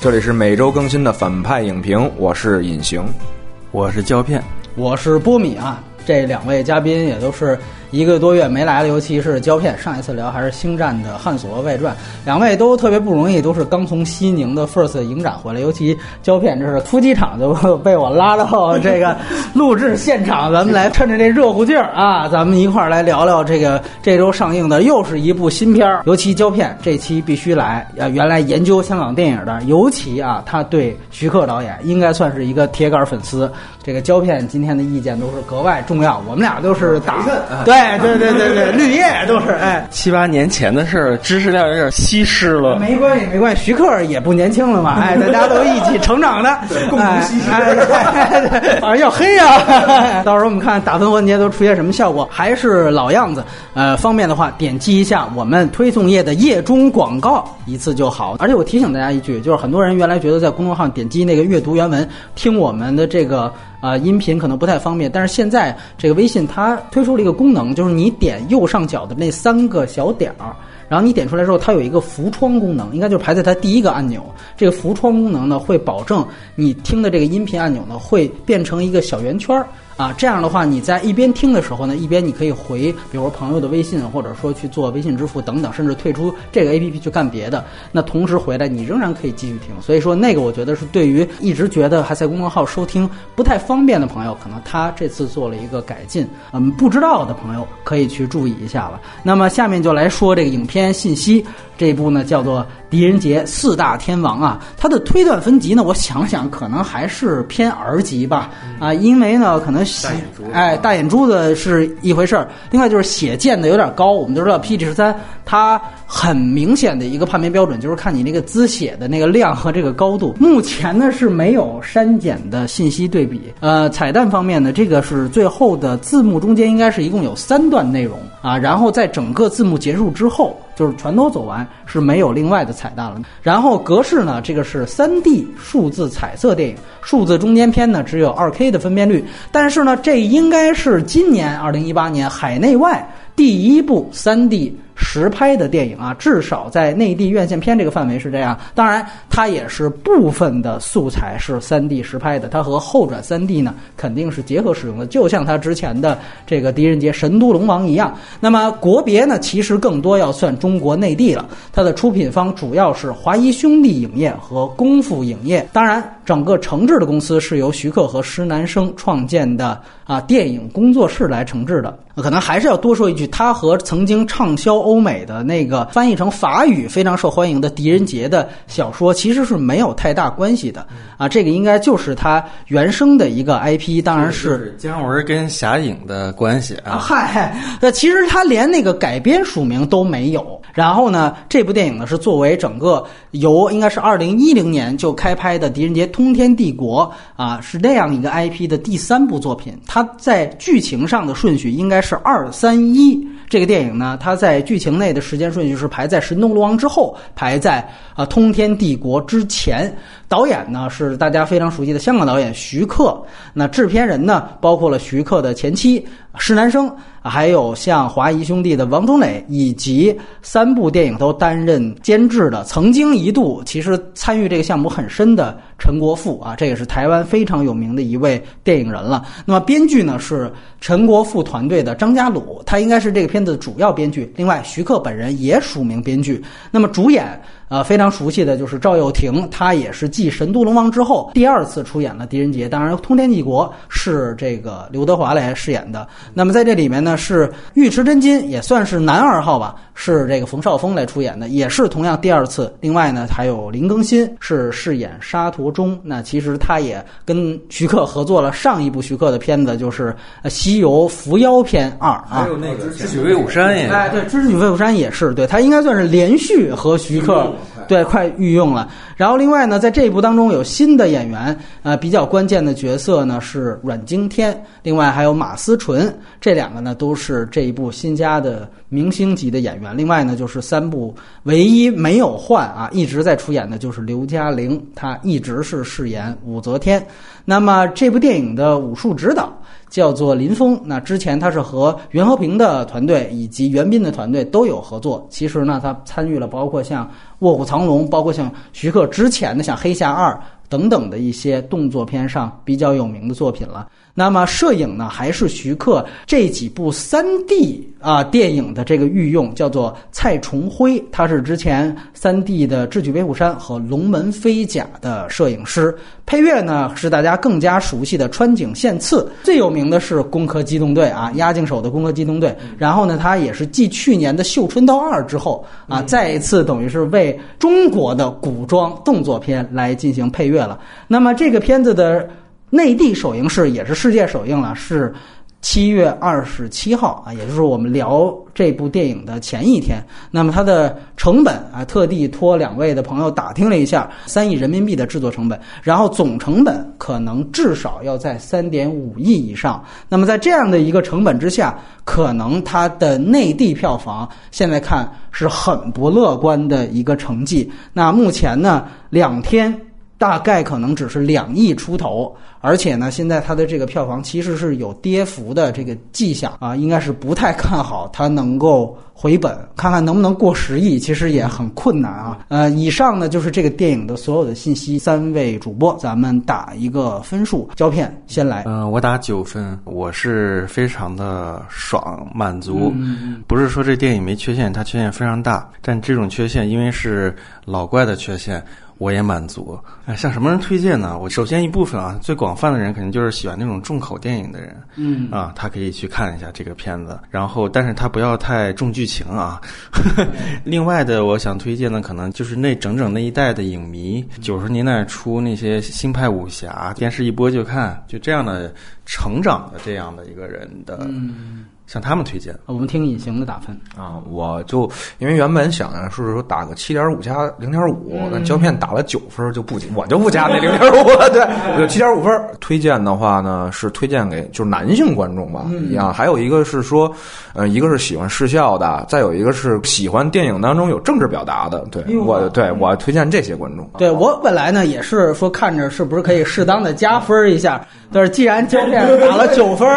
这里是每周更新的反派影评，我是隐形，我是胶片，我是波米啊。这两位嘉宾也都是一个多月没来了，尤其是胶片，上一次聊还是《星战》的《汉索外传》，两位都特别不容易，都是刚从西宁的 First 影展回来，尤其胶片这是突击场就被我拉到这个录制现场，咱们来趁着这热乎劲儿啊，咱们一块儿来聊聊这个这周上映的又是一部新片儿，尤其胶片这期必须来啊！原来研究香港电影的，尤其啊，他对徐克导演应该算是一个铁杆粉丝。这个胶片今天的意见都是格外重要，我们俩都是打对对对对对绿叶都是哎，七八年前的事儿，知识量有点稀释了。没关系没关系，徐克也不年轻了嘛，哎，大家都一起成长的，共同稀释，反正要黑呀。到时候我们看打分环节都出现什么效果，还是老样子，呃，方便的话点击一下我们推送页的页中广告，一次就好。而且我提醒大家一句，就是很多人原来觉得在公众号点击那个阅读原文听我们的这个。啊，音频可能不太方便，但是现在这个微信它推出了一个功能，就是你点右上角的那三个小点儿，然后你点出来之后，它有一个浮窗功能，应该就是排在它第一个按钮。这个浮窗功能呢，会保证你听的这个音频按钮呢，会变成一个小圆圈儿。啊，这样的话，你在一边听的时候呢，一边你可以回，比如说朋友的微信，或者说去做微信支付等等，甚至退出这个 A P P 去干别的。那同时回来，你仍然可以继续听。所以说，那个我觉得是对于一直觉得还在公众号收听不太方便的朋友，可能他这次做了一个改进。嗯，不知道的朋友可以去注意一下了。那么下面就来说这个影片信息。这一部呢叫做《狄仁杰四大天王》啊，它的推断分级呢，我想想可能还是偏儿级吧。啊，因为呢可能哎大眼珠子是一回事儿，另外就是血溅的有点高。我们都知道 PG 十三它很明显的一个判别标准就是看你那个滋血的那个量和这个高度。目前呢是没有删减的信息对比。呃，彩蛋方面呢，这个是最后的字幕中间应该是一共有三段内容啊，然后在整个字幕结束之后。就是全都走完是没有另外的彩蛋了。然后格式呢，这个是三 D 数字彩色电影，数字中间片呢只有二 K 的分辨率。但是呢，这应该是今年二零一八年海内外第一部三 D。实拍的电影啊，至少在内地院线片这个范围是这样。当然，它也是部分的素材是三 D 实拍的，它和后转三 D 呢肯定是结合使用的，就像它之前的这个《狄仁杰神都龙王》一样。那么国别呢，其实更多要算中国内地了。它的出品方主要是华谊兄弟影业和功夫影业。当然，整个承制的公司是由徐克和施南生创建的啊电影工作室来承制的。可能还是要多说一句，他和曾经畅销欧美的那个翻译成法语非常受欢迎的《狄仁杰》的小说，其实是没有太大关系的啊。这个应该就是他原生的一个 IP，当然是姜文跟侠影的关系啊。嗨，那其实他连那个改编署名都没有。然后呢，这部电影呢是作为整个由应该是二零一零年就开拍的《狄仁杰：通天帝国》啊，是那样一个 IP 的第三部作品。它在剧情上的顺序应该是。是二三一这个电影呢，它在剧情内的时间顺序是排在《神农龙王》之后，排在啊《通天帝国》之前。导演呢是大家非常熟悉的香港导演徐克。那制片人呢包括了徐克的前妻施南生，还有像华谊兄弟的王中磊，以及三部电影都担任监制的，曾经一度其实参与这个项目很深的陈国富啊，这也是台湾非常有名的一位电影人了。那么编剧呢是陈国富团队的张家鲁，他应该是这个片子的主要编剧。另外，徐克本人也署名编剧。那么主演。呃，非常熟悉的就是赵又廷，他也是继《神都龙王》之后第二次出演了狄仁杰。当然，《通天帝国》是这个刘德华来饰演的。那么在这里面呢，是尉迟真金也算是男二号吧，是这个冯绍峰来出演的，也是同样第二次。另外呢，还有林更新是饰演沙陀中。那其实他也跟徐克合作了上一部徐克的片子，就是《西游伏妖篇二》啊。还有那个《智取威虎山》也哎，对，《智取威虎山》也是对他应该算是连续和徐克。对，快御用了。然后另外呢，在这一部当中有新的演员，呃，比较关键的角色呢是阮经天，另外还有马思纯，这两个呢都是这一部新加的明星级的演员。另外呢，就是三部唯一没有换啊，一直在出演的就是刘嘉玲，她一直是饰演武则天。那么这部电影的武术指导。叫做林峰。那之前他是和袁和平的团队以及袁彬的团队都有合作。其实呢，他参与了包括像《卧虎藏龙》，包括像徐克之前的像《黑侠二》等等的一些动作片上比较有名的作品了。那么摄影呢，还是徐克这几部三 D 啊电影的这个御用，叫做蔡崇辉，他是之前三 D 的《智取威虎山》和《龙门飞甲》的摄影师。配乐呢是大家更加熟悉的川井宪次，最有名的是《攻壳机动队》啊，押井守的《攻壳机动队》。然后呢，他也是继去年的《绣春刀二》之后啊，再一次等于是为中国的古装动作片来进行配乐了。那么这个片子的。内地首映是也是世界首映了，是七月二十七号啊，也就是我们聊这部电影的前一天。那么它的成本啊，特地托两位的朋友打听了一下，三亿人民币的制作成本，然后总成本可能至少要在三点五亿以上。那么在这样的一个成本之下，可能它的内地票房现在看是很不乐观的一个成绩。那目前呢，两天。大概可能只是两亿出头，而且呢，现在它的这个票房其实是有跌幅的这个迹象啊，应该是不太看好它能够回本，看看能不能过十亿，其实也很困难啊。呃，以上呢就是这个电影的所有的信息，三位主播咱们打一个分数，胶片先来。嗯，我打九分，我是非常的爽满足，不是说这电影没缺陷，它缺陷非常大，但这种缺陷因为是老怪的缺陷。我也满足。哎，向什么人推荐呢？我首先一部分啊，最广泛的人肯定就是喜欢那种重口电影的人，嗯啊，他可以去看一下这个片子。然后，但是他不要太重剧情啊。另外的，我想推荐的可能就是那整整那一代的影迷，九十年代初那些新派武侠，电视一播就看，就这样的成长的这样的一个人的。向他们推荐。我们听隐形的打分啊，我就因为原本想是说打个七点五加零点五，那胶片打了九分就不，我就不加那零点五了。对，就七点五分。推荐的话呢，是推荐给就是男性观众吧，一样。还有一个是说，呃，一个是喜欢视效的，再有一个是喜欢电影当中有政治表达的。对我，对我推荐这些观众。对我本来呢也是说看着是不是可以适当的加分一下，但是既然胶片打了九分，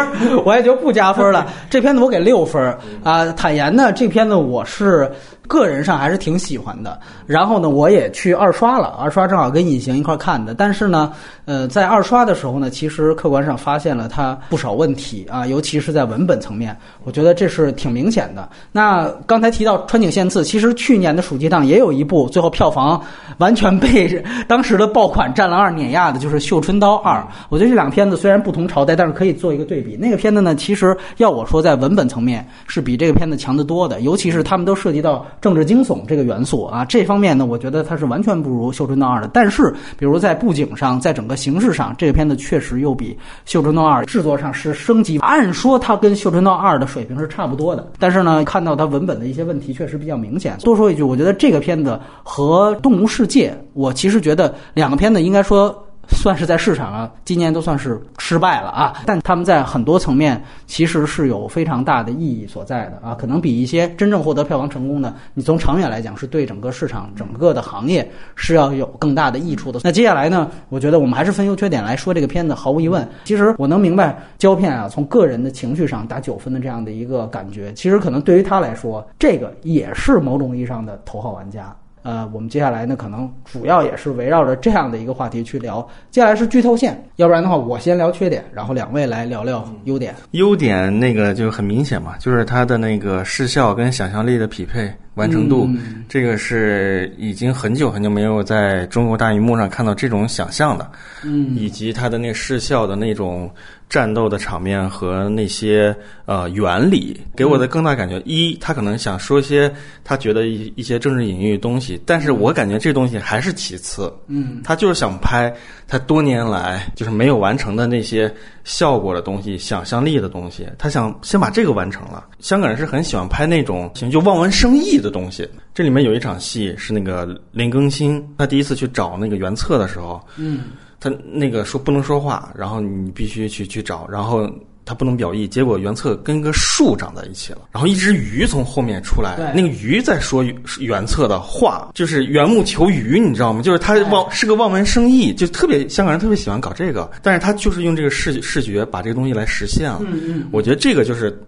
我也就不加分了。这。片子我给六分啊，坦言呢，这片子我是。个人上还是挺喜欢的，然后呢，我也去二刷了，二刷正好跟隐形一块看的。但是呢，呃，在二刷的时候呢，其实客观上发现了它不少问题啊，尤其是在文本层面，我觉得这是挺明显的。那刚才提到川井宪次，其实去年的暑期档也有一部，最后票房完全被 当时的爆款《战狼二》碾压的，就是《绣春刀二》。我觉得这两片子虽然不同朝代，但是可以做一个对比。那个片子呢，其实要我说，在文本层面是比这个片子强得多的，尤其是他们都涉及到。政治惊悚这个元素啊，这方面呢，我觉得它是完全不如《绣春刀二》的。但是，比如在布景上，在整个形式上，这个片子确实又比《绣春刀二》制作上是升级。按说它跟《绣春刀二》的水平是差不多的，但是呢，看到它文本的一些问题确实比较明显。多说一句，我觉得这个片子和《动物世界》，我其实觉得两个片子应该说。算是在市场上今年都算是失败了啊，但他们在很多层面其实是有非常大的意义所在的啊，可能比一些真正获得票房成功的，你从长远来讲是对整个市场、整个的行业是要有更大的益处的。那接下来呢，我觉得我们还是分优缺点来说这个片子。毫无疑问，其实我能明白胶片啊，从个人的情绪上打九分的这样的一个感觉，其实可能对于他来说，这个也是某种意义上的头号玩家。呃，我们接下来呢，可能主要也是围绕着这样的一个话题去聊。接下来是剧透线，要不然的话，我先聊缺点，然后两位来聊聊优点。优点那个就很明显嘛，就是它的那个视效跟想象力的匹配完成度，这个是已经很久很久没有在中国大荧幕上看到这种想象的，嗯，以及它的那个视效的那种。战斗的场面和那些呃原理，给我的更大感觉，一他可能想说些他觉得一一些政治隐喻的东西，但是我感觉这东西还是其次，嗯，他就是想拍他多年来就是没有完成的那些效果的东西、想象力的东西，他想先把这个完成了。香港人是很喜欢拍那种行就望文生义的东西。这里面有一场戏是那个林更新，他第一次去找那个原策的时候，嗯。他那个说不能说话，然后你必须去去找，然后他不能表意，结果原策跟个树长在一起了，然后一只鱼从后面出来，对那个鱼在说原策的话，就是缘木求鱼，你知道吗？就是他望是个望文生义，就特别香港人特别喜欢搞这个，但是他就是用这个视视觉把这个东西来实现了。嗯嗯，我觉得这个就是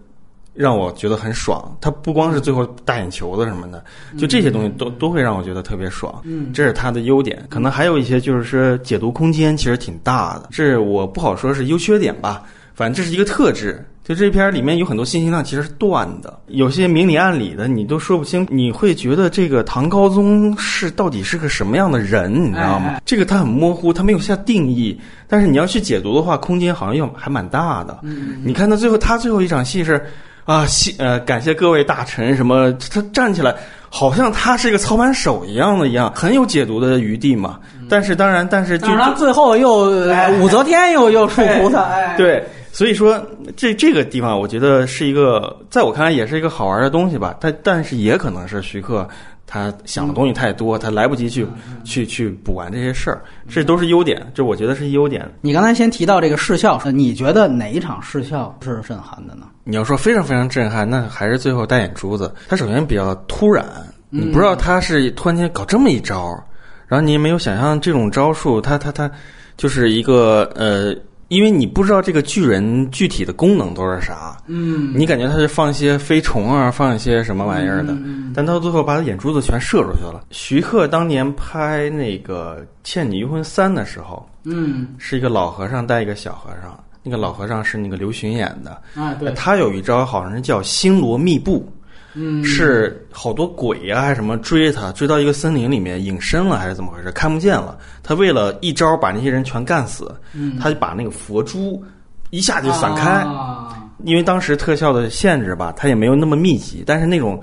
让我觉得很爽。他不光是最后大眼球子什么的，就这些东西都都会让我觉得特别爽。嗯这是他的优点。可能还有一些就是说解读空间其实挺大的，这我不好说是优缺点吧。反正这是一个特质。就这片儿里面有很多信息量其实是断的，有些明里暗里的你都说不清，你会觉得这个唐高宗是到底是个什么样的人，你知道吗？哎哎这个他很模糊，他没有下定义。但是你要去解读的话，空间好像又还蛮大的。嗯你看他最后，他最后一场戏是啊，谢呃，感谢各位大臣什么，他站起来，好像他是一个操盘手一样的一样，很有解读的余地嘛。但是当然，但是就最后又呃武则天又又出菩萨，哎，对，所以说这这个地方，我觉得是一个，在我看来也是一个好玩的东西吧。但但是也可能是徐克他想的东西太多，他来不及去去去补完这些事儿，这都是优点，这我觉得是优点。你刚才先提到这个视效，呃你觉得哪一场视效是震撼的呢？你要说非常非常震撼，那还是最后大眼珠子。他首先比较突然，你不知道他是突然间搞这么一招，然后你也没有想象这种招数，他他他就是一个呃，因为你不知道这个巨人具体的功能都是啥，嗯，你感觉他是放一些飞虫啊，放一些什么玩意儿的，嗯但到最后把他眼珠子全射出去了。徐克当年拍那个《倩女幽魂三》的时候，嗯，是一个老和尚带一个小和尚，那个老和尚是那个刘巡演的。啊，对，他有一招好像是叫星罗密布，嗯，是好多鬼啊还是什么追他，追到一个森林里面隐身了还是怎么回事，看不见了。他为了一招把那些人全干死，嗯他就把那个佛珠一下就散开，啊因为当时特效的限制吧，他也没有那么密集，但是那种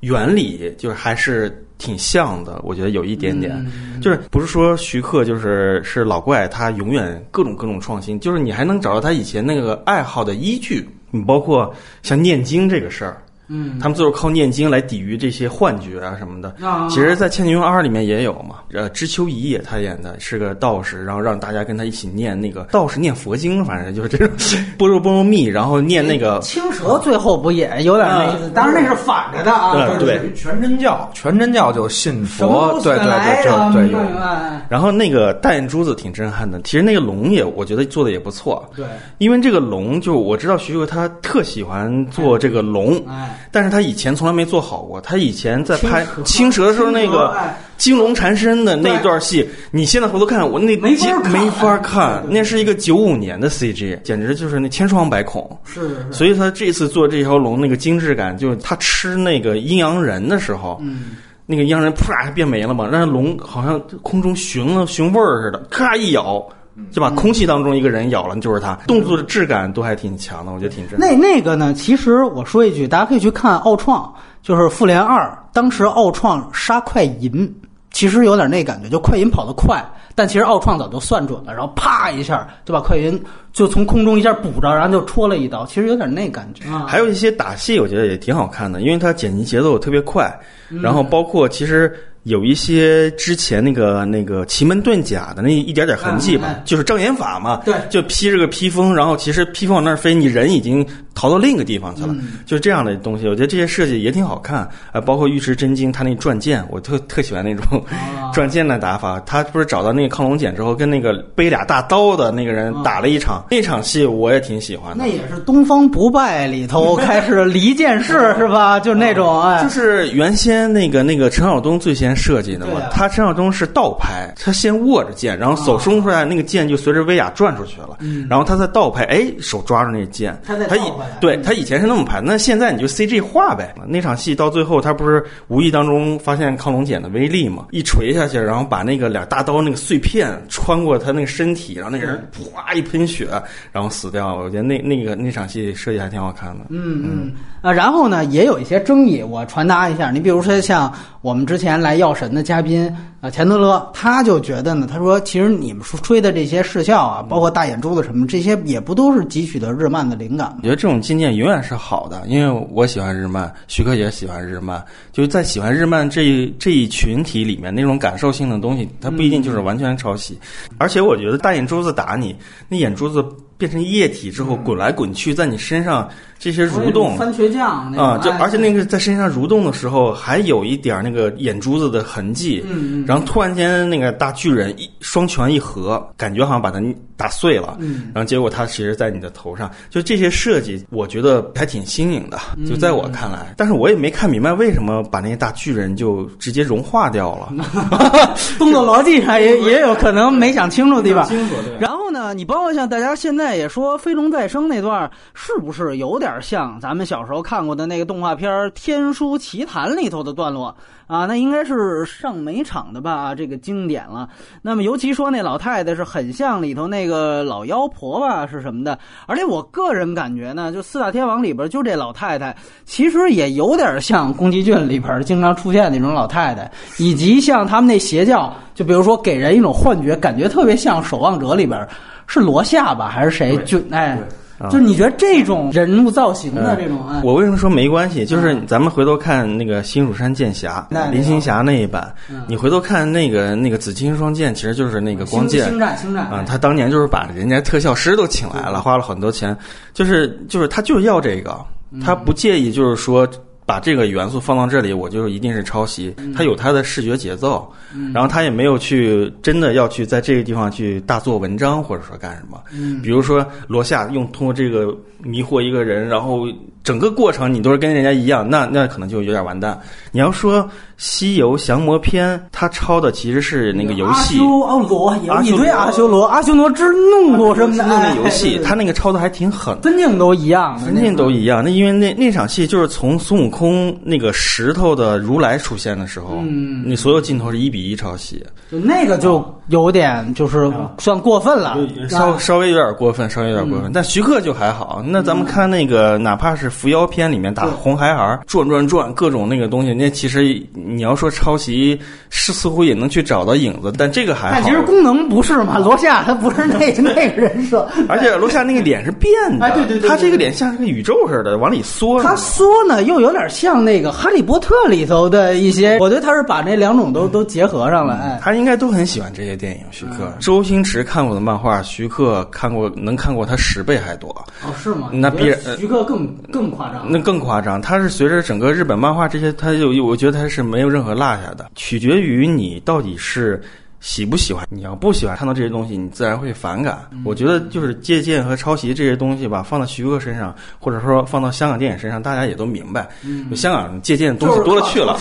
原理就是还是挺像的，我觉得有一点点。嗯就是不是说徐克就是是老怪，他永远各种各种创新，就是你还能找到他以前那个爱好的依据。你包括像念经这个事儿，嗯，他们最后靠念经来抵御这些幻觉啊什么的。啊其实，在《倩女幽魂二》里面也有嘛，呃，知秋一也他演的是个道士，然后让大家跟他一起念那个道士念佛经，反正就是这种般若波罗蜜，然后念那个青蛇最后不也有点那意思？当然那是反着的啊，对对。全真教，全真教就信佛，对对来对，然后那个大眼珠子挺震撼的，其实那个龙也我觉得做的也不错，对，因为这个龙就我知道徐克他特喜欢做这个龙，哎，但是他以前从来没做好过。他以前在拍青蛇的时候那个哎。金龙缠身的那段戏，你现在回头看，我那没没法看，那是一个九五年的 CG，简直就是那千疮百孔。是是是，所以他这次做这条龙那个精致感，就是他吃那个阴阳人的时候，嗯，那个阴阳人啪变没了嘛，让龙好像空中寻了寻味儿似的，咔一咬，就把空气当中一个人咬了，就是他。动作的质感都还挺强的，我觉得挺真。那那个呢？其实我说一句，大家可以去看奥创，就是《复联二》，当时奥创杀快银，其实有点那感觉，就快银跑得快，但其实奥创早就算准了，然后啪一下就把快银就从空中一下补着，然后就戳了一刀，其实有点那感觉啊。还有一些打戏，我觉得也挺好看的，因为它剪辑节奏特别快，嗯然后包括其实有一些之前那个那个奇门遁甲的那一点点痕迹吧，就是障眼法嘛，对就披着个披风，然后其实披风往那儿飞，你人已经逃到另一个地方去了，嗯就是这样的东西。我觉得这些设计也挺好看，啊，包括尉迟真经他那转剑，我特特喜欢那种啊 转剑的打法。他不是找到那个亢龙锏之后，跟那个背俩大刀的那个人打了一场，那场戏我也挺喜欢的那。也是《东方不败》里头开始离剑式 是吧？就那种哎，就是原先那个那个陈晓东最先设计的嘛啊，他陈晓东是倒拍，他先握着剑，然后手伸出来，那个剑就随着威亚转出去了，然后他再倒拍，哎，手抓住那剑，他以对他以前是那么拍，那现在你就 CG 画呗。那场戏到最后，他不是无意当中发现亢龙锏的威力嘛，一锤下去，然后把那个俩大刀那个碎片穿过他那个身体，然后那个人啪一喷血，然后死掉了。我觉得那那个那场戏设计还挺好看的。嗯嗯啊，然后呢，也有一些争议，我传达一下。你比如说像我们之前来药神的嘉宾，啊，钱德勒他就觉得呢，他说其实你们说吹的这些视效啊，包括大眼珠子什么，这些也不都是汲取的日漫的灵感我。觉得这种境界永远是好的，因为我喜欢日漫，徐克也喜欢日漫，就是在喜欢日漫这一这一群体里面，那种感受性的东西，它不一定就是完全抄袭。而且我觉得大眼珠子打你，那眼珠子变成液体之后滚来滚去，在你身上这些蠕动。番茄酱啊，就哎而且那个在身上蠕动的时候，还有一点那个眼珠子的痕迹，嗯嗯然后突然间那个大巨人一双拳一合，感觉好像把它打碎了，嗯。然后结果它其实在你的头上，就这些设计，我觉得还挺新颖的，嗯。就在我看来，但是我也没看明白为什么把那些大巨人就直接融化掉了。动作逻辑上也也有可能没想清楚的地方。清楚对。然后呢，你包括像大家现在也说《飞龙再生》那段，是不是有点像咱们小时候看过的那个动画片《天书奇谭》里头的段落啊？那应该是上美场的吧？这个经典了。那么尤其说那老太太是很像里头那个老妖婆吧，是什么的？而且我个人感觉呢，就四大天王里边，就这老太太，其实也有点像宫崎骏里边经常出现的那种老太太，以及像他们那邪教，就比如说给人一种幻觉，感觉特别像《守望者》里边是罗夏吧，还是谁？就哎，就是你觉得这种人物造型的这种，嗯，我为什么说没关系？就是咱们回头看那个《新蜀山剑侠那》林青霞那一版嗯，你回头看那个那个紫金双剑，其实就是那个光剑。星战，星战啊，他当年就是把人家特效师都请来了，花了很多钱，就是就是他就是要这个，他不介意就是说。把这个元素放到这里，我就一定是抄袭。他有他的视觉节奏，然后他也没有去真的要去在这个地方去大做文章，或者说干什么。比如说罗夏用通过这个迷惑一个人，然后整个过程你都是跟人家一样，那那可能就有点完蛋。你要说《西游降魔篇》，他抄的其实是那个游戏阿。修哦罗一堆阿修罗，阿修罗之怒什么的，那游戏，他那个抄的还挺狠。分镜都一样，分镜都一样，那因为那那场戏就是从孙悟空那个石头的如来出现的时候，嗯那所有镜头是一比一抄袭，就那个就有点就是算过分了，稍稍微有点过分，稍微有点过分。但徐克就还好。那咱们看那个，哪怕是伏妖篇里面打红孩儿转转转各种那个东西，那其实你要说抄袭，是似乎也能去找到影子，但这个还好但其。实功能不是嘛，罗夏他不是那那个人设，而且罗夏那个脸是变的，哎对对对对他这个脸像是个宇宙似的，往里缩。他缩呢又有点像那个《哈利波特》里头的一些，我觉得他是把那两种都都结合上了，哎。他应该都很喜欢这些电影。徐克、周星驰看过的漫画，徐克看过能看过他十倍还多，哦，是吗？那必然我觉得徐克更更更夸张。那更夸张。它是随着整个日本漫画这些，它有我觉得它是没有任何落下的，取决于你到底是。喜不喜欢？你要不喜欢看到这些东西，你自然会反感。嗯我觉得就是借鉴和抄袭这些东西吧，放到徐克身上，或者说放到香港电影身上，大家也都明白。嗯香港借鉴的东西多了去了，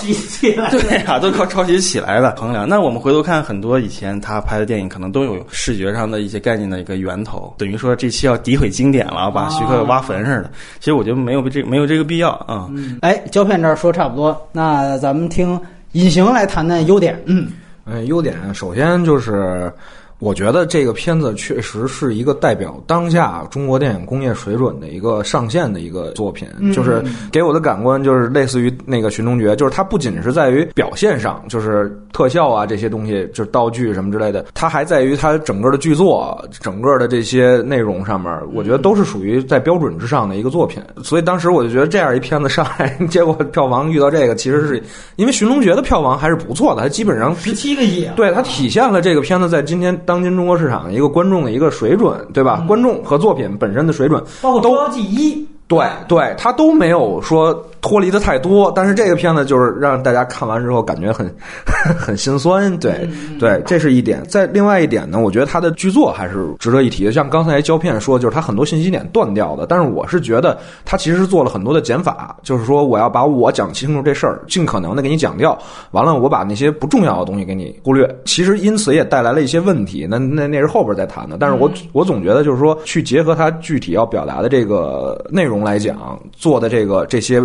对对呀、都靠抄袭起来的 衡量。那我们回头看很多以前他拍的电影，可能都有视觉上的一些概念的一个源头。等于说这期要诋毁经典了，把徐克挖坟似的。其实我觉得没有这没有这个必要啊。哎，胶片这儿说差不多，那咱们听隐形来谈谈优点。嗯，嗯，优点首先就是，我觉得这个片子确实是一个代表当下中国电影工业水准的一个上限的一个作品。就是给我的感官就是类似于那个《寻龙诀》，就是它不仅是在于表现上，就是特效啊这些东西，就是道具什么之类的，它还在于它整个的剧作、整个的这些内容上面，我觉得都是属于在标准之上的一个作品。所以当时我就觉得这样一片子上来，结果票房遇到这个，其实是因为《寻龙诀》的票房还是不错的，它基本上十七个亿啊，对它体现了这个片子在今天当今中国市场的一个观众的一个水准，对吧？观众和作品本身的水准包括《捉妖记一》，对对，他都没有说脱离的太多。但是这个片子就是让大家看完之后感觉很 很心酸，对对，这是一点。再另外一点呢，我觉得他的剧作还是值得一提的。像刚才胶片说，就是他很多信息点断掉的，但是我是觉得他其实是做了很多的减法，就是说我要把我讲清楚这事儿，尽可能的给你讲掉，完了我把那些不重要的东西给你忽略。其实因此也带来了一些问题，那那那是后边再谈的。但是我我总觉得就是说，去结合他具体要表达的这个内容来讲，做的这个这些。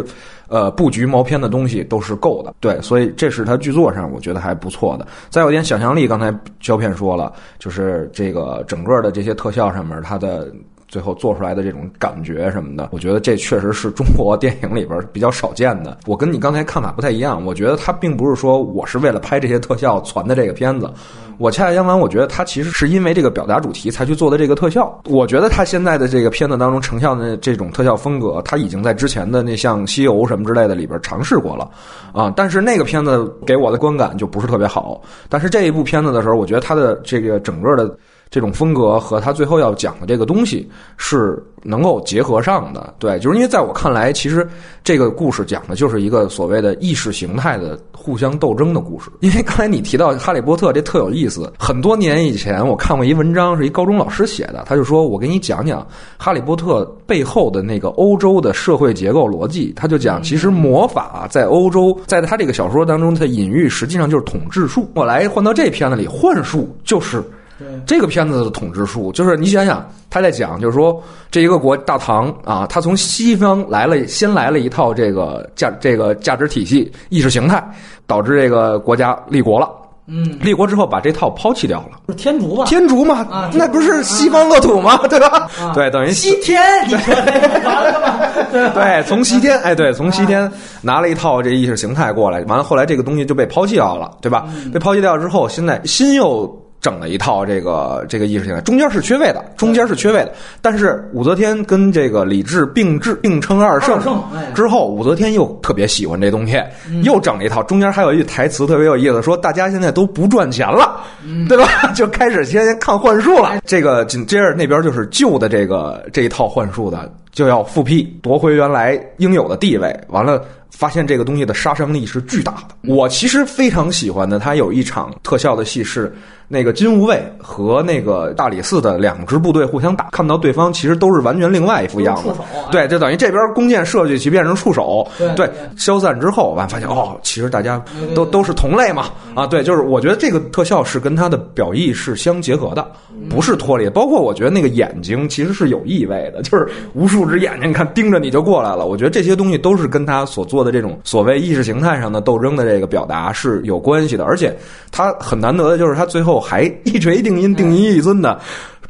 呃，布局毛片的东西都是够的，对，所以这是他剧作上我觉得还不错的。再有一点想象力，刚才胶片说了，就是这个整个的这些特效上面，它的最后做出来的这种感觉什么的，我觉得这确实是中国电影里边比较少见的。我跟你刚才看法不太一样，我觉得他并不是说我是为了拍这些特效传的这个片子，我恰恰相反，我觉得他其实是因为这个表达主题才去做的这个特效。我觉得他现在的这个片子当中呈现的这种特效风格，他已经在之前的那像《西游》什么之类的里边尝试过了啊，但是那个片子给我的观感就不是特别好。但是这一部片子的时候，我觉得他的这个整个的。这种风格和他最后要讲的这个东西是能够结合上的，对，就是因为在我看来，其实这个故事讲的就是一个所谓的意识形态的互相斗争的故事。因为刚才你提到《哈利波特》，这特有意思。很多年以前，我看过一文章，是一高中老师写的，他就说我给你讲讲《哈利波特》背后的那个欧洲的社会结构逻辑。他就讲，其实魔法在欧洲，在他这个小说当中，它隐喻实际上就是统治术。我来换到这片子里，幻术就是。这个片子的统治术，就是你想想，他在讲，就是说这一个国大唐啊，他从西方来了，先来了一套这个价这个价值体系、意识形态，导致这个国家立国了。嗯，立国之后把这套抛弃掉了，天竺吧？天竺嘛，那不是西方乐土吗？对吧？对，等于西天，你说完了吗？对，从西天，哎，对，从西天拿了一套这意识形态过来，完了后来这个东西就被抛弃掉了，对吧？被抛弃掉之后，现在新又。整了一套这个这个意识形态，中间是缺位的，中间是缺位的。但是武则天跟这个李治并治并称二圣之后，武则天又特别喜欢这东西，又整了一套。中间还有一句台词特别有意思，说大家现在都不赚钱了，对吧？就开始先看幻术了。这个紧接着那边就是旧的这个这一套幻术的就要复辟，夺回原来应有的地位。完了。发现这个东西的杀伤力是巨大的。我其实非常喜欢的，它有一场特效的戏是那个金无畏和那个大理寺的两支部队互相打，看到对方其实都是完全另外一副样子。对，就等于这边弓箭射去，去变成触手。对，消散之后，完发现哦，其实大家都都是同类嘛。啊，对，就是我觉得这个特效是跟它的表意是相结合的，不是脱离。包括我觉得那个眼睛其实是有意味的，就是无数只眼睛看盯着你就过来了。我觉得这些东西都是跟他所做。的这种所谓意识形态上的斗争的这个表达是有关系的，而且他很难得的就是他最后还一锤定音、定音一尊的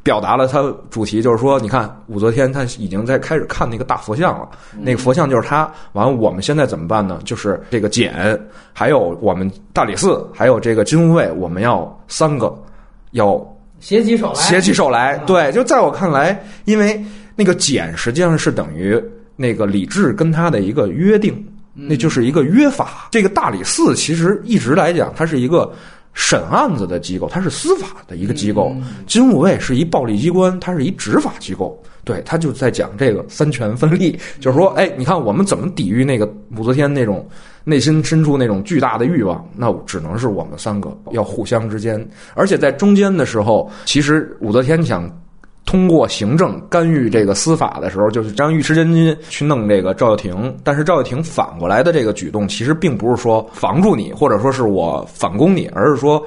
表达了他主题，就是说，你看武则天他已经在开始看那个大佛像了，那个佛像就是他。完了，我们现在怎么办呢？就是这个简，还有我们大理寺，还有这个金吾卫，我们要三个要携起手来，携起手来。对，就在我看来，因为那个简实际上是等于那个李治跟他的一个约定。那就是一个约法。这个大理寺其实一直来讲，它是一个审案子的机构，它是司法的一个机构。金吾卫是一暴力机关，它是一执法机构。对他就在讲这个三权分立，就是说，哎，你看我们怎么抵御那个武则天那种内心深处那种巨大的欲望？那只能是我们三个要互相之间，而且在中间的时候，其实武则天想。通过行政干预这个司法的时候，就是让尉迟真金去弄这个赵又廷，但是赵又廷反过来的这个举动，其实并不是说防住你，或者说是我反攻你，而是说。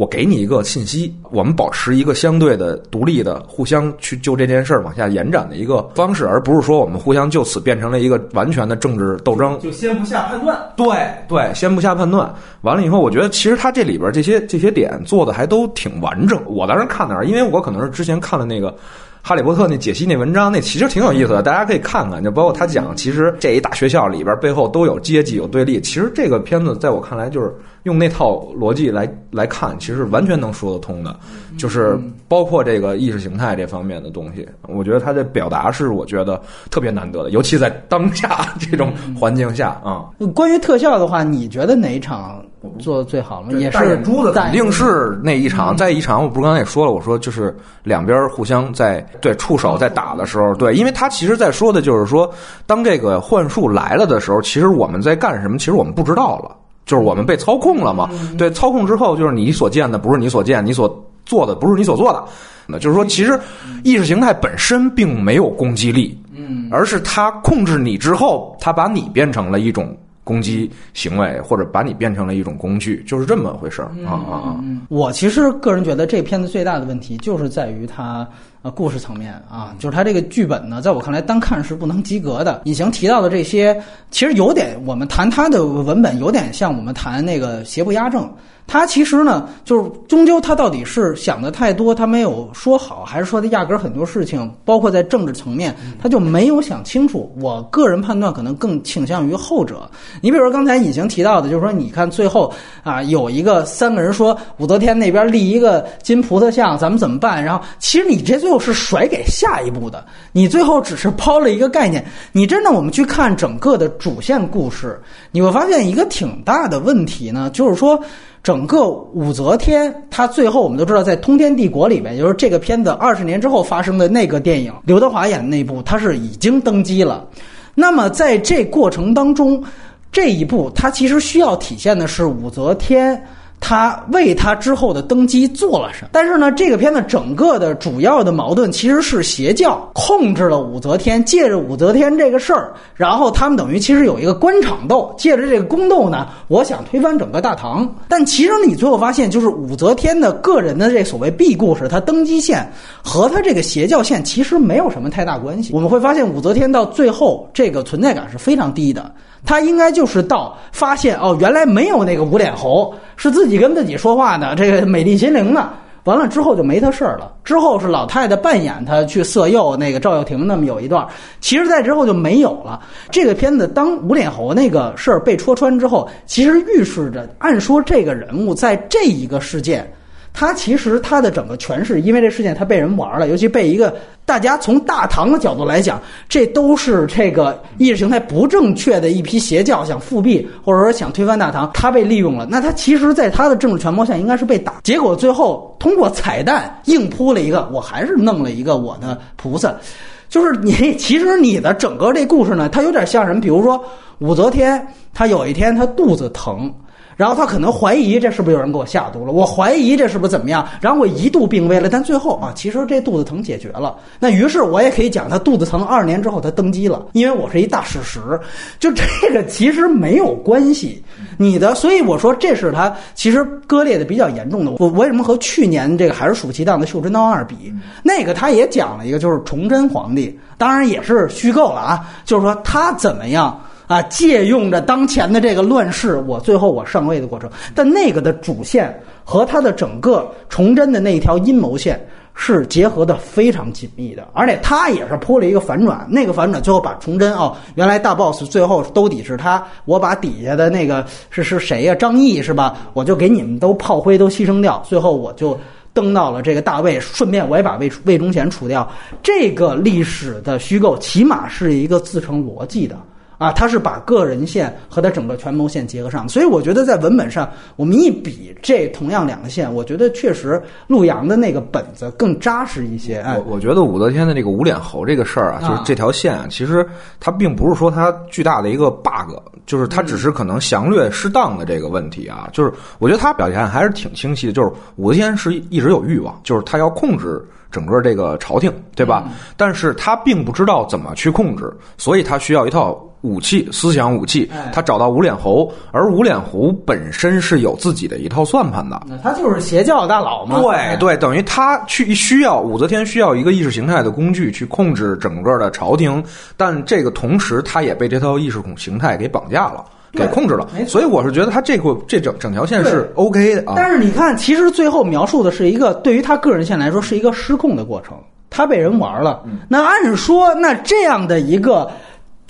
我给你一个信息，我们保持一个相对的独立的、互相去就这件事儿往下延展的一个方式，而不是说我们互相就此变成了一个完全的政治斗争。就先不下判断。对对，先不下判断。完了以后，我觉得其实他这里边这些这些点做的还都挺完整。我当时看那儿，因为我可能是之前看了那个。哈利波特那解析那文章，那其实挺有意思的，大家可以看看。就包括他讲，其实这一大学校里边背后都有阶级、有对立。其实这个片子在我看来，就是用那套逻辑来来看，其实完全能说得通的。就是包括这个意识形态这方面的东西，我觉得他的表达是我觉得特别难得的，尤其在当下这种环境下啊。关于特效的话，你觉得哪一场？做的最好了，也是珠子，肯定是那一场。在一场，我不是刚才也说了，我说就是两边互相在对触手在打的时候，对，因为他其实在说的就是说，当这个幻术来了的时候，其实我们在干什么？其实我们不知道了，就是我们被操控了嘛。对，操控之后，就是你所见的不是你所见，你所做的不是你所做的。那就是说，其实意识形态本身并没有攻击力，嗯，而是它控制你之后，它把你变成了一种。攻击行为，或者把你变成了一种工具，就是这么回事儿啊啊啊！我其实个人觉得这片子最大的问题就是在于它，呃，故事层面啊，就是它这个剧本呢，在我看来，单看是不能及格的。隐形提到的这些，其实有点，我们谈它的文本，有点像我们谈那个邪不压正。他其实呢，就是终究他到底是想的太多，他没有说好，还是说他压根儿很多事情，包括在政治层面，他就没有想清楚。我个人判断可能更倾向于后者。你比如说刚才已经提到的，就是说你看最后啊，有一个三个人说武则天那边立一个金菩萨像，咱们怎么办？然后其实你这最后是甩给下一步的，你最后只是抛了一个概念。你真的我们去看整个的主线故事，你会发现一个挺大的问题呢，就是说。整个武则天，她最后我们都知道，在通天帝国里面，就是这个片子二十年之后发生的那个电影，刘德华演的那部，他是已经登基了。那么在这过程当中，这一部他其实需要体现的是武则天。他为他之后的登基做了什么？但是呢，这个片子整个的主要的矛盾其实是邪教控制了武则天，借着武则天这个事儿，然后他们等于其实有一个官场斗，借着这个宫斗呢，我想推翻整个大唐。但其实你最后发现，就是武则天的个人的这所谓 B 故事，她登基线和她这个邪教线其实没有什么太大关系。我们会发现，武则天到最后这个存在感是非常低的。她应该就是到发现哦，原来没有那个无脸猴，是自己你跟自己说话呢，这个美丽心灵呢。完了之后就没他事儿了。之后是老太太扮演他去色诱那个赵又廷那么有一段，其实在之后就没有了。这个片子当无脸猴那个事儿被戳穿之后，其实预示着，按说这个人物在这一个事件。他其实他的整个诠释，因为这事件他被人玩了，尤其被一个大家从大唐的角度来讲，这都是这个意识形态不正确的一批邪教想复辟或者说想推翻大唐，他被利用了。那他其实在他的政治权谋下应该是被打，结果最后通过彩蛋硬铺了一个，我还是弄了一个我的菩萨，就是你其实你的整个这故事呢，它有点像什么？比如说武则天，她有一天她肚子疼。然后他可能怀疑这是不是有人给我下毒了？我怀疑这是不是怎么样？然后我一度病危了，但最后啊，其实这肚子疼解决了。那于是我也可以讲，他肚子疼二十年之后他登基了，因为我是一大事实。就这个其实没有关系，你的，所以我说这是他其实割裂的比较严重的。我为什么和去年这个还是暑期档的《绣春刀二》比？那个他也讲了一个，就是崇祯皇帝，当然也是虚构了啊，就是说他怎么样。啊，借用着当前的这个乱世，我最后我上位的过程，但那个的主线和他的整个崇祯的那一条阴谋线是结合的非常紧密的，而且他也是铺了一个反转，那个反转最后把崇祯哦，原来大 boss 最后兜底是他，我把底下的那个是是谁呀？张毅是吧？我就给你们都炮灰都牺牲掉，最后我就登到了这个大位，顺便我也把魏魏忠贤除掉，这个历史的虚构起码是一个自成逻辑的。啊，他是把个人线和他整个权谋线结合上，所以我觉得在文本上，我们一比这同样两个线，我觉得确实陆阳的那个本子更扎实一些。哎，我我觉得武则天的这个无脸猴这个事儿啊，就是这条线啊，其实它并不是说它巨大的一个 bug，就是它只是可能详略适当的这个问题啊。就是我觉得他表现还是挺清晰的，就是武则天是一直有欲望，就是他要控制。整个这个朝廷，对吧？但是他并不知道怎么去控制，所以他需要一套武器，思想武器。他找到无脸猴，而无脸猴本身是有自己的一套算盘的。他就是邪教大佬嘛。对对，等于他去需要武则天需要一个意识形态的工具去控制整个的朝廷，但这个同时他也被这套意识形态给绑架了。给控制了，所以我是觉得他这个这整整条线是 OK 的啊。但是你看，其实最后描述的是一个对于他个人线来说是一个失控的过程，他被人玩了。那按说，那这样的一个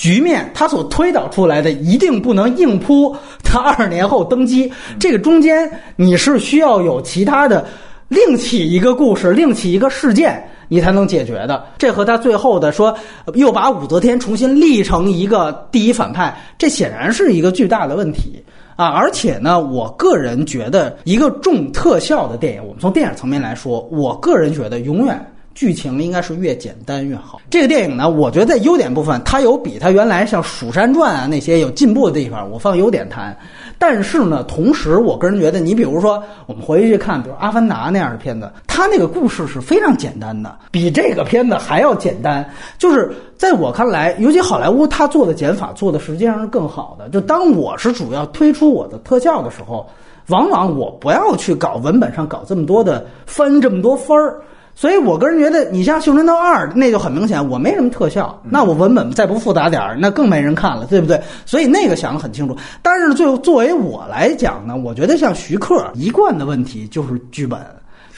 局面，他所推导出来的一定不能硬扑他二年后登基。这个中间你是需要有其他的另起一个故事，另起一个事件。你才能解决的，这和他最后的说又把武则天重新立成一个第一反派，这显然是一个巨大的问题啊！而且呢，我个人觉得一个重特效的电影，我们从电影层面来说，我个人觉得永远剧情应该是越简单越好。这个电影呢，我觉得在优点部分，它有比它原来像《蜀山传》啊那些有进步的地方，我放优点谈。但是呢，同时我个人觉得，你比如说，我们回去看，比如《阿凡达》那样的片子，它那个故事是非常简单的，比这个片子还要简单。就是在我看来，尤其好莱坞，它做的减法做的实际上是更好的。就当我是主要推出我的特效的时候，往往我不要去搞文本上搞这么多的分这么多分儿。所以我个人觉得，你像《绣春刀二》，那就很明显，我没什么特效，那我文本再不复杂点儿，那更没人看了，对不对？所以那个想得很清楚。但是呢，最后作为我来讲呢，我觉得像徐克一贯的问题就是剧本。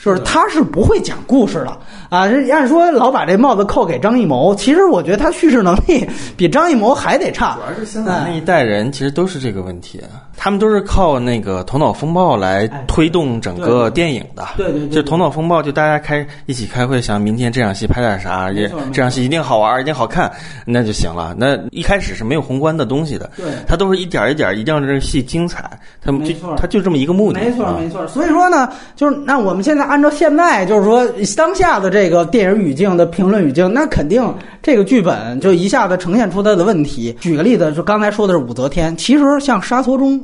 就是他是不会讲故事的啊！这按说老把这帽子扣给张艺谋，其实我觉得他叙事能力比张艺谋还得差。主要是现在那一代人其实都是这个问题，他们都是靠那个头脑风暴来推动整个电影的。对对，就头脑风暴，就大家开一起开会，想明天这场戏拍点啥，这这场戏一定好玩，一定好看，那就行了。那一开始是没有宏观的东西的，对，他都是一点一点，一定要这个戏精彩，他们就他就这么一个目的。没错没错。所以说呢，就是那我们现在。按照现在就是说当下的这个电影语境的评论语境，那肯定这个剧本就一下子呈现出它的问题。举个例子，就刚才说的是武则天，其实像沙陀中。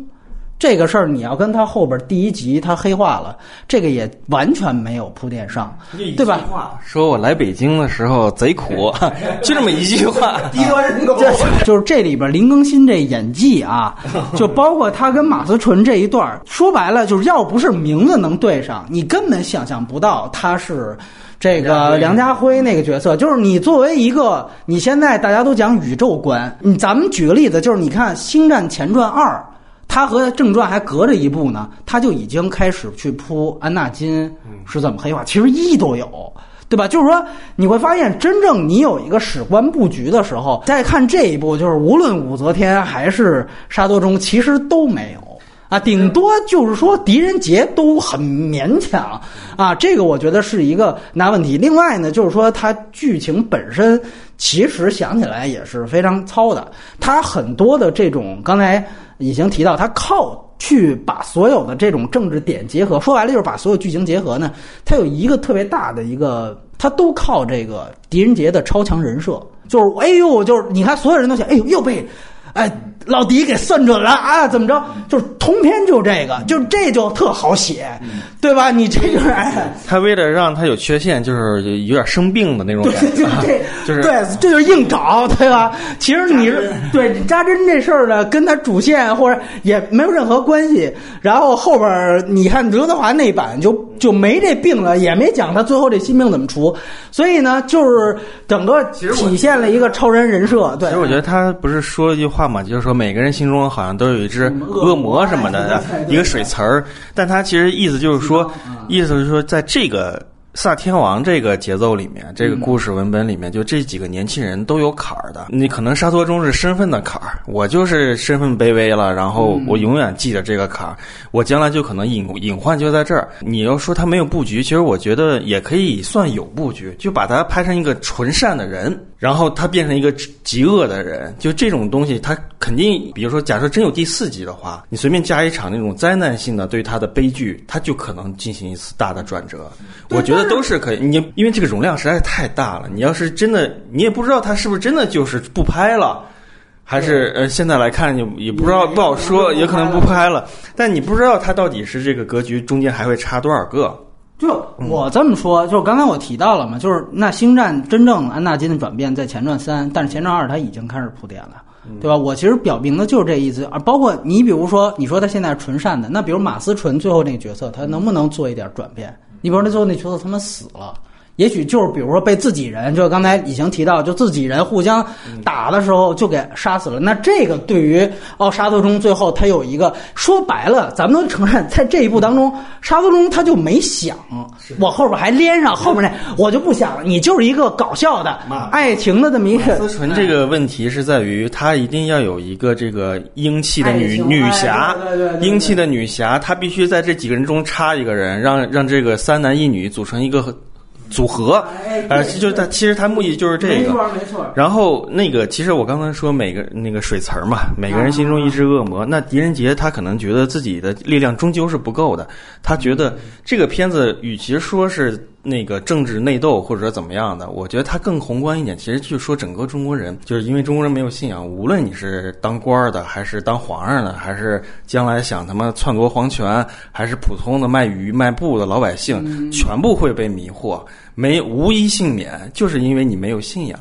这个事儿你要跟他后边第一集他黑化了，这个也完全没有铺垫上，对吧？说我来北京的时候贼苦，就这么一句话。低端人格，就是这里边林更新这演技啊，就包括他跟马思纯这一段，说白了就是要不是名字能对上，你根本想象不到他是这个梁家辉那个角色。就是你作为一个，你现在大家都讲宇宙观，你咱们举个例子，就是你看《星战前传二》。他和正传还隔着一步呢，他就已经开始去铺安纳金是怎么黑化。其实一都有，对吧？就是说你会发现，真正你有一个史观布局的时候，再看这一部，就是无论武则天还是沙多中，其实都没有啊，顶多就是说狄仁杰都很勉强啊。这个我觉得是一个大问题。另外呢，就是说它剧情本身其实想起来也是非常糙的，它很多的这种刚才。已经提到，他靠去把所有的这种政治点结合，说白了就是把所有剧情结合呢。他有一个特别大的一个，他都靠这个狄仁杰的超强人设，就是哎呦，就是你看所有人都想，哎呦又被。哎，老迪给算准了啊！怎么着？就是通篇就这个，就这就特好写，对吧？你这就是哎他为了让他有缺陷，就是有点生病的那种感觉，就是对，这就是硬找，对吧？其实你是对扎针这事儿呢，跟他主线或者也没有任何关系。然后后边你看刘德华那版就就没这病了，也没讲他最后这心病怎么除。所以呢，就是整个体现了一个超人人设。对，其实我觉得他不是说了一句话。话嘛，就是说每个人心中好像都有一只恶魔什么的，一个水词儿，但他其实意思就是说，意思是说，在这个。萨天王这个节奏里面，这个故事文本里面，就这几个年轻人都有坎儿的。你可能沙托中是身份的坎儿，我就是身份卑微了，然后我永远记着这个坎儿，我将来就可能隐隐患就在这儿。你要说他没有布局，其实我觉得也可以算有布局，就把他拍成一个纯善的人，然后他变成一个极恶的人，就这种东西，他肯定，比如说，假设真有第四集的话，你随便加一场那种灾难性的对他的悲剧，他就可能进行一次大的转折。我觉得。都是可以，你因为这个容量实在是太大了。你要是真的，你也不知道他是不是真的就是不拍了，还是呃现在来看也也不知道不好说，也可能不拍了。但你不知道他到底是这个格局中间还会差多少个。就我这么说，就是刚才我提到了嘛，就是那星战真正安纳金的转变在前传三，但是前传二他已经开始铺垫了，对吧？我其实表明的就是这意思。啊包括你比如说，你说他现在纯善的，那比如马思纯最后那个角色，他能不能做一点转变？你比如说那最后那球子他们死了，也许就是比如说被自己人，就刚才已经提到，就自己人互相打的时候就给杀死了。那这个对于奥沙特中最后他有一个说白了，咱们都承认，在这一步当中，沙特中他就没想 我后边还连上后面那，我就不想了。你就是一个搞笑的爱情的这么一个。思纯这个问题是在于他一定要有一个这个英气的女女侠，英气的女侠，她必须在这几个人中插一个人，让让这个。三男一女组成一个组合，呃，就是他其实他目的就是这个，没错没错。然后那个，其实我刚才说每个那个水词儿嘛，每个人心中一只恶魔。那狄仁杰他可能觉得自己的力量终究是不够的，他觉得这个片子与其说是。那个政治内斗或者说怎么样的，我觉得它更宏观一点。其实就说整个中国人，就是因为中国人没有信仰，无论你是当官的，还是当皇上的，还是将来想他妈篡夺皇权，还是普通的卖鱼卖布的老百姓，全部会被迷惑。没无一幸免，就是因为你没有信仰。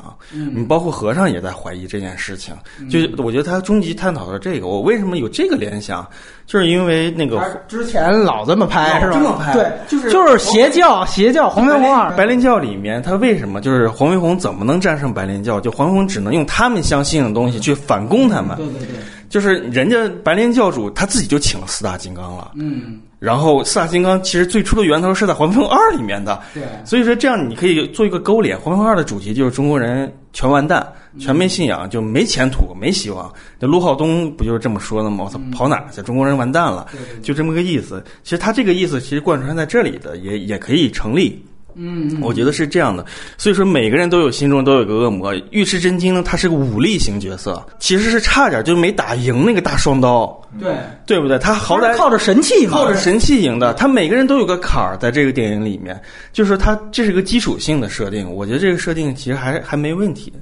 你包括和尚也在怀疑这件事情。就我觉得他终极探讨的这个，我为什么有这个联想，就是因为那个之前老这么拍是吧？这么拍，对，就是就是邪教，邪教黄飞鸿二白莲教里面，他为什么就是黄飞鸿怎么能战胜白莲教？就黄飞鸿只能用他们相信的东西去反攻他们。对对对，就是人家白莲教主他自己就请了四大金刚了。嗯，然后四大金刚其实最初的源头是在《黄飞鸿二》里面的，对所以说这样你可以做一个勾连，《黄飞鸿二》的主题就是中国人全完蛋，全没信仰，就没前途、没希望。那陆浩东不就是这么说的吗？我操，跑哪儿去？中国人完蛋了，就这么个意思。其实他这个意思其实贯穿在这里的，也也可以成立。嗯，我觉得是这样的，所以说每个人都有心中都有个恶魔。尉迟真经呢，他是个武力型角色，其实是差点就没打赢那个大双刀，对，对不对？他好歹靠着神器嘛，靠着神器赢的，他每个人都有个坎儿，在这个电影里面，就是说他这是个基础性的设定，我觉得这个设定其实还还没问题。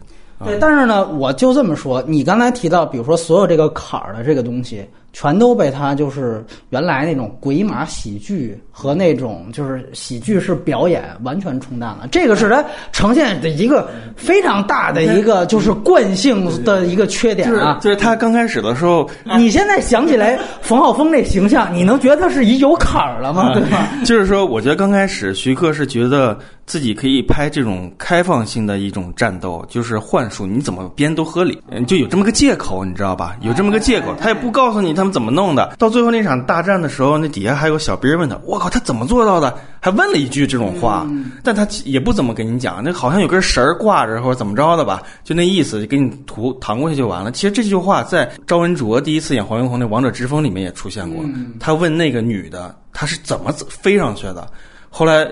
对，但是呢，我就这么说，你刚才提到，比如说所有这个坎儿的这个东西，全都被他就是原来那种鬼马喜剧和那种就是喜剧式表演完全冲淡了。这个是他呈现的一个非常大的一个 就是惯性的一个缺点啊。就是他刚开始的时候，你现在想起来冯浩峰那形象，你能觉得他是一有坎儿了吗？对吧？就是说，我觉得刚开始徐克是觉得自己可以拍这种开放性的一种战斗，就是幻术，你怎么编都合理，嗯，就有这么个借口，你知道吧？有这么个借口，他也不告诉你他们怎么弄的。到最后那场大战的时候，那底下还有小兵问他：“我靠，他怎么做到的？”还问了一句这种话，但他也不怎么跟你讲，那好像有根绳儿挂着或者怎么着的吧，就那意思，就给你涂弹过去就完了。其实这句话在赵文卓第一次演黄飞鸿那《王者之风》里面也出现过，他问那个女的，她是怎么飞上去的，后来。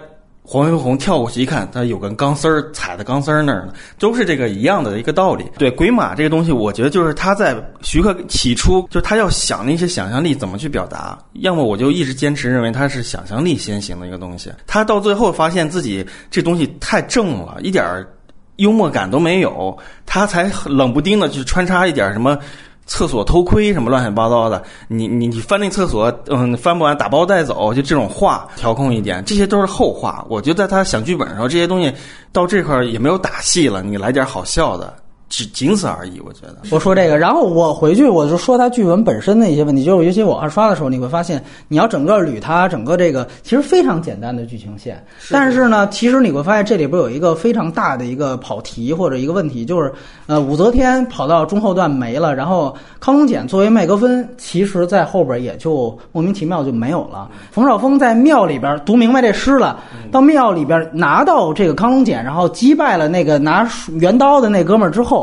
黄飞鸿跳过去一看，他有根钢丝儿踩在钢丝儿那儿呢，都是这个一样的一个道理。对鬼马这个东西，我觉得就是他在徐克起初就他要想那些想象力怎么去表达，要么我就一直坚持认为他是想象力先行的一个东西。他到最后发现自己这东西太正了，一点幽默感都没有，他才冷不丁的去穿插一点什么。厕所偷窥什么乱七八糟的，你你你翻那厕所，嗯，翻不完打包带走，就这种话调控一点，这些都是后话。我觉得在他想剧本的时候，这些东西到这块儿也没有打戏了，你来点好笑的，只仅此而已。我觉得。我说这个，然后我回去我就说他剧本本身的一些问题，就是尤其我二刷的时候，你会发现，你要整个捋它，整个这个其实非常简单的剧情线，但是呢，其实你会发现这里边有一个非常大的一个跑题或者一个问题，就是呃，武则天跑到中后段没了，然后康龙简作为麦格芬，其实在后边也就莫名其妙就没有了。冯绍峰在庙里边读明白这诗了，到庙里边拿到这个康龙简，然后击败了那个拿圆刀的那哥们儿之后。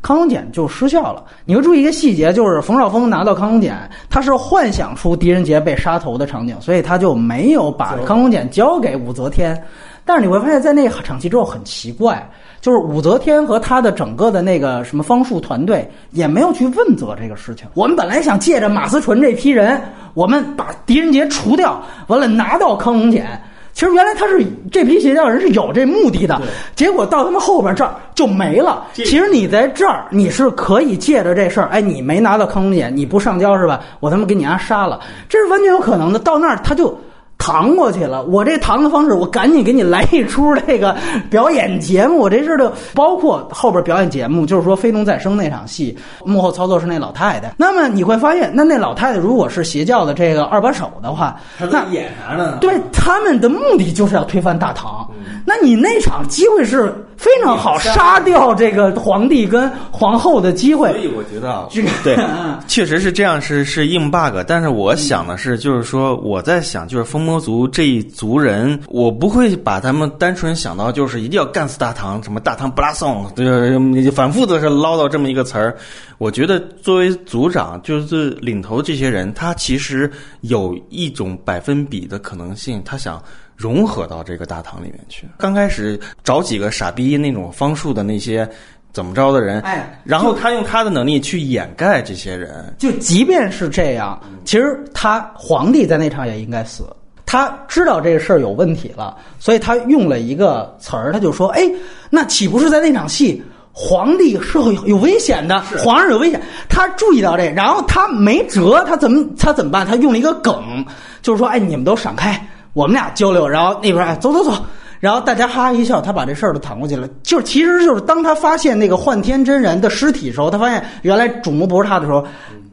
康龙锏就失效了。你会注意一个细节，就是冯绍峰拿到康龙锏，他是幻想出狄仁杰被杀头的场景，所以他就没有把康龙锏交给武则天。但是你会发现在那场戏之后很奇怪，就是武则天和他的整个的那个什么方术团队也没有去问责这个事情。我们本来想借着马思纯这批人，我们把狄仁杰除掉，完了拿到康龙锏。其实原来他是这批邪教人是有这目的的，结果到他们后边这儿就没了。其实你在这儿你是可以借着这事儿，哎，你没拿到康龙锏，你不上交是吧？我他妈给你丫杀了，这是完全有可能的。到那儿他就。搪过去了，我这搪的方式，我赶紧给你来一出这个表演节目。我这事儿就包括后边表演节目，就是说飞龙再生那场戏，幕后操作是那老太太。那么你会发现，那那老太太如果是邪教的这个二把手的话，那演啥呢？对他们的目的就是要推翻大唐。那你那场机会是非常好杀掉这个皇帝跟皇后的机会。所以我觉得啊，对，确实是这样，是是硬 bug。但是我想的是，就是说我在想，就是风魔族这一族人，我不会把他们单纯想到就是一定要干死大唐，什么大唐不拉送，就是反复的是唠叨这么一个词儿。我觉得作为族长，就是领头这些人，他其实有一种百分比的可能性，他想。融合到这个大堂里面去。刚开始找几个傻逼那种方术的那些怎么着的人，哎，然后他用他的能力去掩盖这些人。就即便是这样，其实他皇帝在那场也应该死。他知道这个事儿有问题了，所以他用了一个词儿，他就说：“哎，那岂不是在那场戏，皇帝是有有危险的？皇上有危险。”他注意到这，然后他没辙，他怎么他怎么办？他用了一个梗，就是说：“哎，你们都闪开。”我们俩交流，然后那边哎，走走走，然后大家哈哈一笑，他把这事儿都搪过去了。就是其实就是当他发现那个幻天真人的尸体的时候，他发现原来主谋不是他的时候，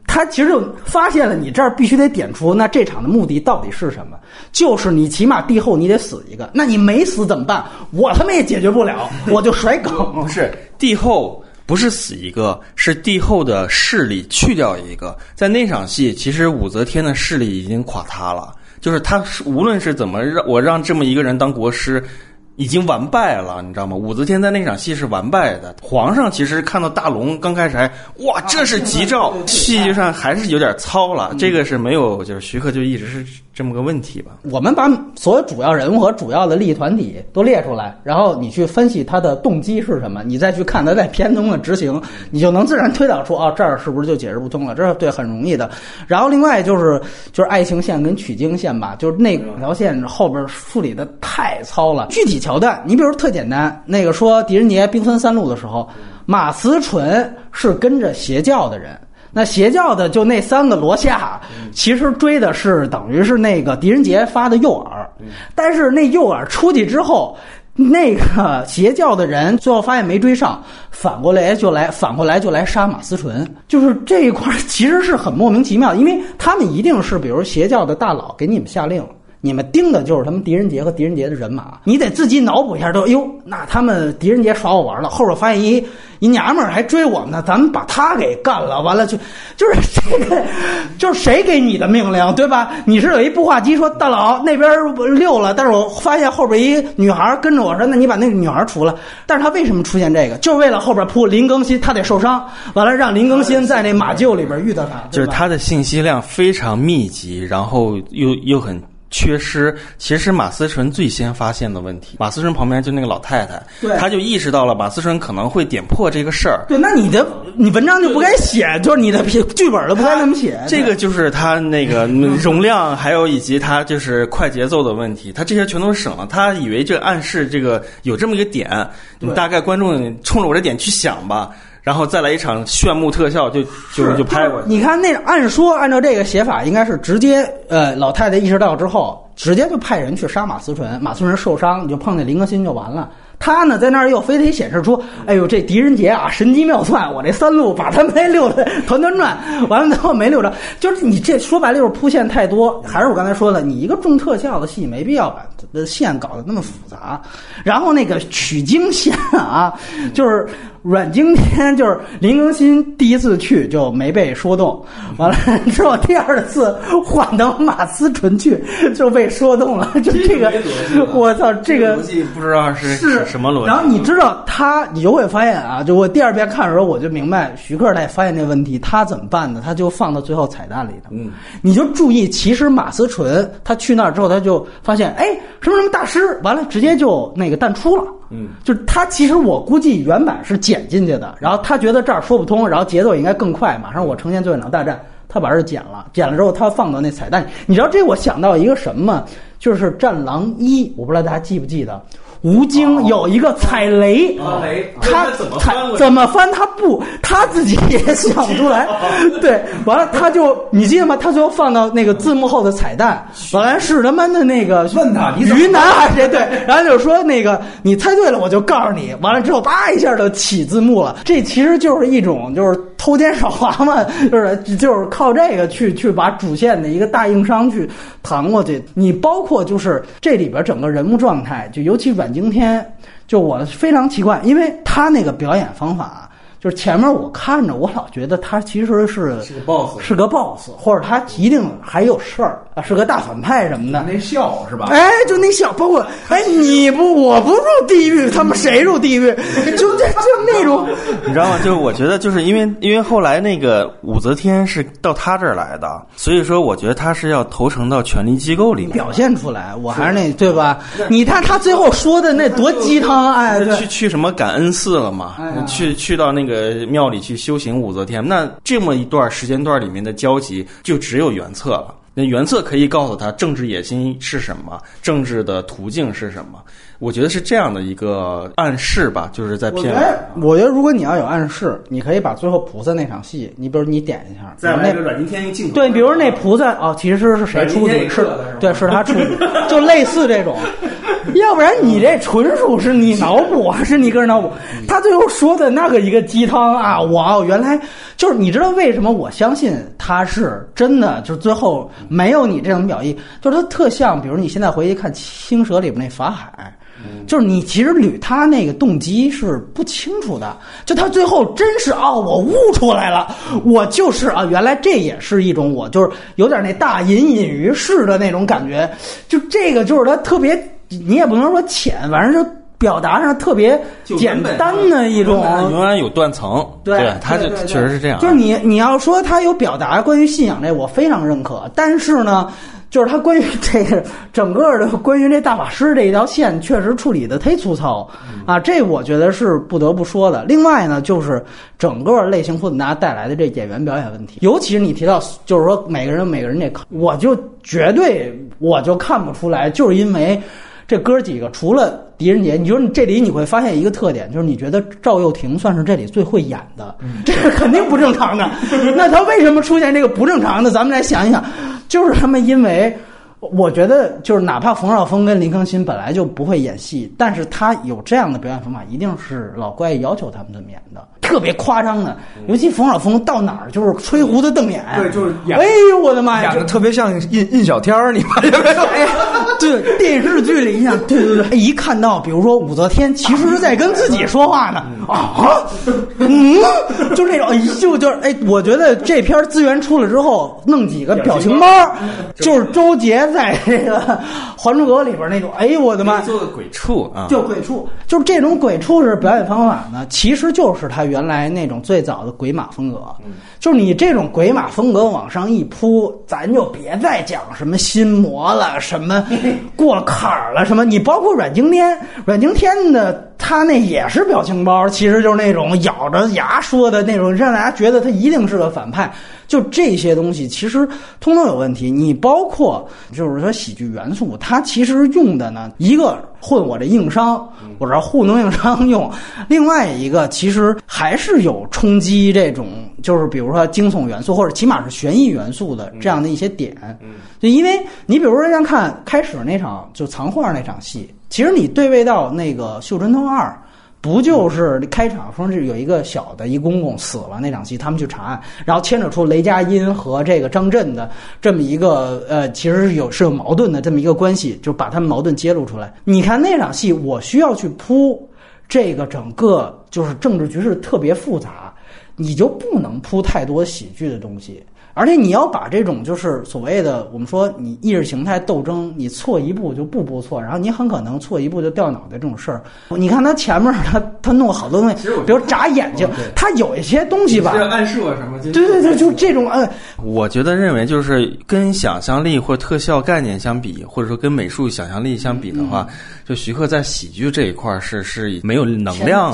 他其实就发现了你这儿必须得点出，那这场的目的到底是什么？就是你起码帝后你得死一个，那你没死怎么办？我他妈也解决不了，我就甩梗。不是帝后不是死一个，是帝后的势力去掉一个。在那场戏，其实武则天的势力已经垮塌了，就是他是无论是怎么让我让这么一个人当国师。已经完败了，你知道吗？武则天在那场戏是完败的。皇上其实看到大龙刚开始还哇，这是吉兆，戏剧上还是有点糙了。这个是没有，就是徐克就一直是这么个问题吧。我们把所有主要人物和主要的利益团体都列出来，然后你去分析他的动机是什么，你再去看他在片中的执行，你就能自然推导出哦，这儿是不是就解释不通了？这对很容易的。然后另外就是就是爱情线跟取经线吧，就是那两条线后边处理的太糙了，具体。桥段，你比如特简单，那个说狄仁杰兵分三路的时候，马思纯是跟着邪教的人，那邪教的就那三个罗夏，其实追的是等于是那个狄仁杰发的诱饵，但是那诱饵出去之后，那个邪教的人最后发现没追上，反过来就来反过来就来杀马思纯，就是这一块其实是很莫名其妙，因为他们一定是比如邪教的大佬给你们下令。你们盯的就是他们狄仁杰和狄仁杰的人马，你得自己脑补一下，都哟，那他们狄仁杰耍我玩了，后边发现一一娘们儿还追我们呢，咱们把他给干了，完了就就是 这个，就是谁给你的命令，对吧？你是有一步话机说大佬那边溜了，但是我发现后边一女孩跟着我说，那你把那个女孩除了。但是他为什么出现这个？就是为了后边铺林更新，他得受伤，完了让林更新在那马厩里边遇到他，就是他的信息量非常密集，然后又又很。缺失，其实马思纯最先发现的问题。马思纯旁边就那个老太太，对，他就意识到了马思纯可能会点破这个事儿。对，那你的你文章就不该写，就是你的剧本都不该那么写。这个就是他那个容量，还有以及他就是快节奏的问题，他这些全都省了。他以为这暗示这个有这么一个点，你大概观众冲着我这点去想吧。然后再来一场炫目特效，就就就拍过去。你看那按说按照这个写法，应该是直接呃老太太意识到之后，直接就派人去杀马思纯，马思纯受伤，你就碰见林更新就完了。他呢在那儿又非得显示出，哎呦这狄仁杰啊神机妙算，我这三路把他们溜的 团团转，完了之后没溜着，就是你这说白了就是铺线太多。还是我刚才说的，你一个重特效的戏，没必要把的线搞得那么复杂。然后那个取经线啊，就是。阮经天就是林更新第一次去就没被说动，完了之后第二次换到马思纯去就被说动了，就这个，我操，这个不知道是是什么逻辑。然后你知道他，你就会发现啊，就我第二遍看的时候我就明白，徐克他也发现这问题，他怎么办呢？他就放到最后彩蛋里头。嗯，你就注意，其实马思纯他去那儿之后，他就发现，哎，什么什么大师，完了直接就那个淡出了。嗯，就是他其实我估计原版是剪进去的，然后他觉得这儿说不通，然后节奏应该更快，马上我呈现最后一场大战，他把这剪了，剪了之后他放到那彩蛋，你知道这我想到一个什么？就是《战狼一》，我不知道大家记不记得。吴京有一个踩雷，他怎么翻？怎么翻？他不，他自己也想不出来。对，完了他就你记得吗？他最后放到那个字幕后的彩蛋，本来是他妈的那个问他云南还是谁？对，然后就说那个你猜对了，我就告诉你。完了之后，叭一下就起字幕了。这其实就是一种就是偷奸耍滑嘛，就是就是靠这个去去把主线的一个大硬伤去扛过去。你包括就是这里边整个人物状态，就尤其阮。阮经天，就我非常奇怪，因为他那个表演方法。就是前面我看着，我老觉得他其实是是个 boss，是个 boss，或者他一定还有事儿啊，是个大反派什么的。那笑是吧？哎，就那笑，包括哎，你不，我不入地狱，他们谁入地狱？就这就那种，你知道吗？就是我觉得，就是因为因为后来那个武则天是到他这儿来的，所以说我觉得他是要投诚到权力机构里面表现出来。我还是那对吧？你看他最后说的那多鸡汤，哎，去去什么感恩寺了嘛？去去到那个。呃，庙里去修行武则天，那这么一段时间段里面的交集就只有原策了。那原策可以告诉他政治野心是什么，政治的途径是什么。我觉得是这样的一个暗示吧，就是在片。我觉得如果你要有暗示，你可以把最后菩萨那场戏，你比如你点一下，在那个阮经天一镜头，对，比如那菩萨哦，其实是谁出去？是，对，是他出去，就类似这种。要不然你这纯属是你脑补还是你个人脑补？他最后说的那个一个鸡汤啊，我，原来就是你知道为什么我相信他是真的？就是最后没有你这种表意，就是他特像，比如你现在回去看《青蛇》里边那法海。就是你其实捋他那个动机是不清楚的，就他最后真是哦，我悟出来了，我就是啊，原来这也是一种我就是有点那大隐隐于市的那种感觉，就这个就是他特别，你也不能说浅，反正就表达上特别简单的一种，永远有断层，对，他就确实是这样，就是你你要说他有表达关于信仰这，我非常认可，但是呢。就是他关于这个整个的关于这大法师这一条线，确实处理的忒粗糙啊，这我觉得是不得不说的。另外呢，就是整个类型混搭带来的这演员表演问题，尤其是你提到，就是说每个人每个人这，我就绝对我就看不出来，就是因为这哥几个除了狄仁杰，你说你这里你会发现一个特点，就是你觉得赵又廷算是这里最会演的，这是肯定不正常的。那他为什么出现这个不正常的？咱们来想一想。就是他们，因为我觉得，就是哪怕冯绍峰跟林更新本来就不会演戏，但是他有这样的表演方法，一定是老怪要求他们这么演的，特别夸张的。尤其冯绍峰到哪儿就是吹胡子瞪眼，对，就是哎呦我的妈呀，演的特别像印印小天儿，你发现没有？哎，对，电视剧里一样，对对对，一看到比如说武则天，其实是在跟自己说话呢，啊，嗯，就那种，哎呦，就是哎，我觉得这片资源出来之后，弄几个表情包，就是周杰在这个《还珠格格》里边那种，哎呦我的妈，做的鬼畜啊，就鬼畜，就是这种鬼畜式表演方法呢，其实就是他原来那种最早的鬼马风格，就是你这种鬼马风格往上一扑，咱就别再讲什么心魔了，什么 过坎儿了，什么你包括阮经天，阮经天的他那也是表情包，其实就是那种咬着牙说的那种，让大家觉得他一定是个反派。就这些东西其实通通有问题。你包括就是说喜剧元素，它其实用的呢，一个混我这硬伤，我这糊弄硬伤用；另外一个其实还是有冲击这种，就是比如说惊悚元素或者起码是悬疑元素的这样的一些点。就因为你比如说像看开始那场就藏画那场戏，其实你对位到那个《绣春刀二》。不就是开场说是有一个小的一公公死了那场戏，他们去查案，然后牵扯出雷佳音和这个张震的这么一个呃，其实是有是有矛盾的这么一个关系，就把他们矛盾揭露出来。你看那场戏，我需要去铺这个整个就是政治局势特别复杂，你就不能铺太多喜剧的东西。而且你要把这种就是所谓的我们说你意识形态斗争，你错一步就步步错，然后你很可能错一步就掉脑袋这种事儿。你看他前面他他弄好多东西，比如眨眼睛，他有一些东西吧，暗示什么？对对对，就这种嗯。我觉得认为就是跟想象力或特效概念相比，或者说跟美术想象力相比的话，就徐克在喜剧这一块是是没有能量。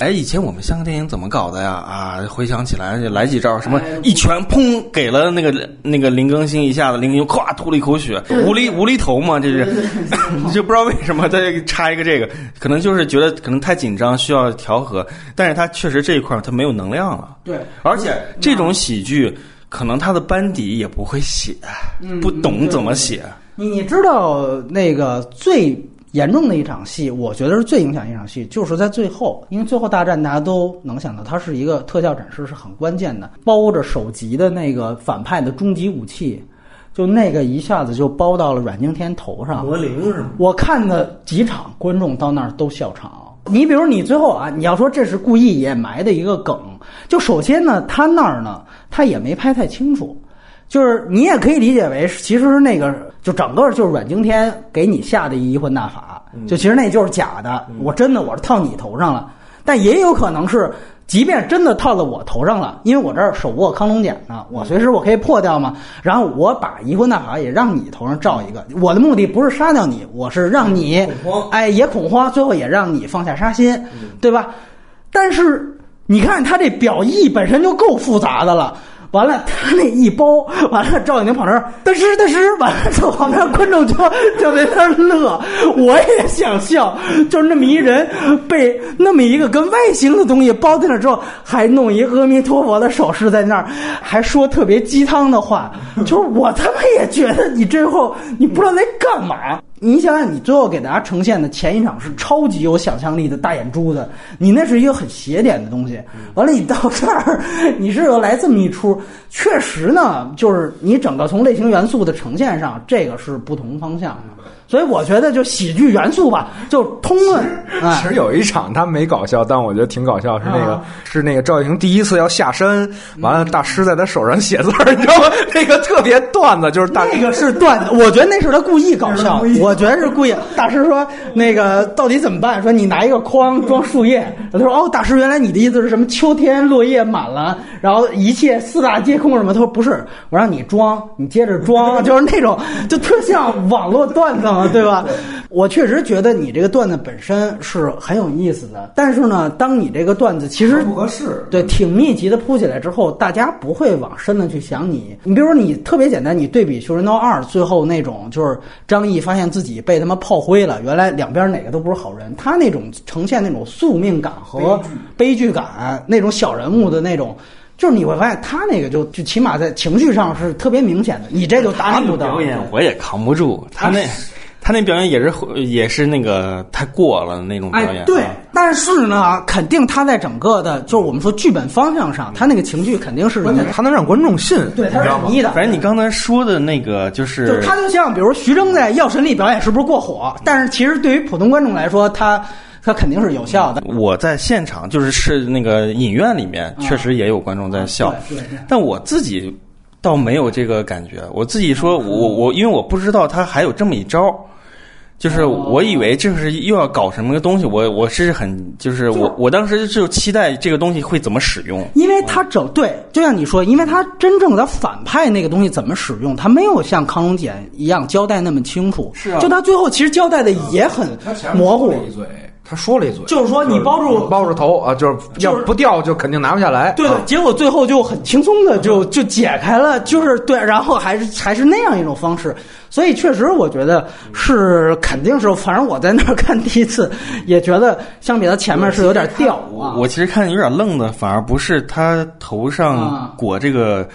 哎，以前我们香港电影怎么搞的呀？啊，回想起来就来几招，什么一拳砰。给了那个那个林更新一下子，林更新咵吐了一口血，无厘无厘头嘛，这是，就不知道为什么再插一个这个，可能就是觉得可能太紧张，需要调和，但是他确实这一块他没有能量了，对，而且这种喜剧可能他的班底也不会写，不懂怎么写，你知道那个最。严重的一场戏，我觉得是最影响一场戏，就是在最后，因为最后大战大家都能想到，它是一个特效展示是很关键的，包着首级的那个反派的终极武器，就那个一下子就包到了阮经天头上。魔灵是吗？我看的几场观众到那儿都笑场。你比如你最后啊，你要说这是故意掩埋的一个梗，就首先呢，他那儿呢，他也没拍太清楚。就是你也可以理解为，其实那个就整个就是阮经天给你下的一移魂大法，就其实那就是假的。我真的我是套你头上了，但也有可能是，即便真的套到我头上了，因为我这儿手握康龙锏呢，我随时我可以破掉嘛。然后我把移魂大法也让你头上罩一个，我的目的不是杀掉你，我是让你哎也恐慌，最后也让你放下杀心，对吧？但是你看他这表意本身就够复杂的了。完了，他那一包，完了，赵景宁跑那儿，嘚哧嘚哧，完了之后，旁边观众就就在那儿乐，我也想笑，就是那么一人被那么一个跟外星的东西包在那儿之后，还弄一阿弥陀佛的手势在那儿，还说特别鸡汤的话，就是我他妈也觉得你最后你不知道在干嘛。你想想，你最后给大家呈现的前一场是超级有想象力的大眼珠子，你那是一个很邪点的东西。完了，你到这儿，你是又来这么一出，确实呢，就是你整个从类型元素的呈现上，这个是不同方向。所以我觉得就喜剧元素吧，就通论。哎其实有一场他没搞笑，但我觉得挺搞笑，是那个、啊是那个赵又廷第一次要下山，完了大师在他手上写字儿，你知道吗？那个特别段子，就是大那个是段子，我觉得那是他故意搞笑，我觉得是故意。大师说那个到底怎么办？说你拿一个筐装树叶，他说哦，大师原来你的意思是什么？秋天落叶满了，然后一切四大皆空什么？他说不是，我让你装，你接着装，就是那种就特像网络段子嘛，对吧？我确实觉得你这个段子本身是很有意思的，但是呢，当你这个段子其实不合适。对，挺密集的铺起来之后，大家不会往深的去想你。你比如说，你特别简单，你对比《修人刀二》最后那种，就是张译发现自己被他妈炮灰了，原来两边哪个都不是好人，他那种呈现那种宿命感和悲剧感，那种小人物的那种。就是你会发现他那个就就起码在情绪上是特别明显的，你这就达不到表。演我也扛不住，他那他那表演也是也是那个太过了那种表演。哎，对，但是呢，肯定他在整个的，就是我们说剧本方向上，他那个情绪肯定是关键他能让观众信，对，他是统？一的。反正你刚才说的那个就就是就他就像比如徐峥在《药神》里表演是不是过火？但是其实对于普通观众来说，他他肯定是有效的。我在现场就是是那个影院里面，确实也有观众在笑，对对对但我自己倒没有这个感觉。我自己说，我我因为我不知道他还有这么一招。就是我以为这是又要搞什么个东西，我我是很就是我我当时就期待这个东西会怎么使用。因为他整对，就像你说，因为他真正的反派那个东西怎么使用，他没有像康龙简一样交代那么清楚。是啊就他最后其实交代的也很模糊。一嘴，他说了一嘴，就是说你包住包住头啊，就是要不掉就肯定拿不下来。对对啊，结果最后就很轻松的就就解开了，就是对，然后还是还是那样一种方式，所以确实我觉得是肯定是，反正我在那儿看第一次也觉得相比他前面是有点掉啊。我其实看有点愣的，反而不是他头啊上裹这个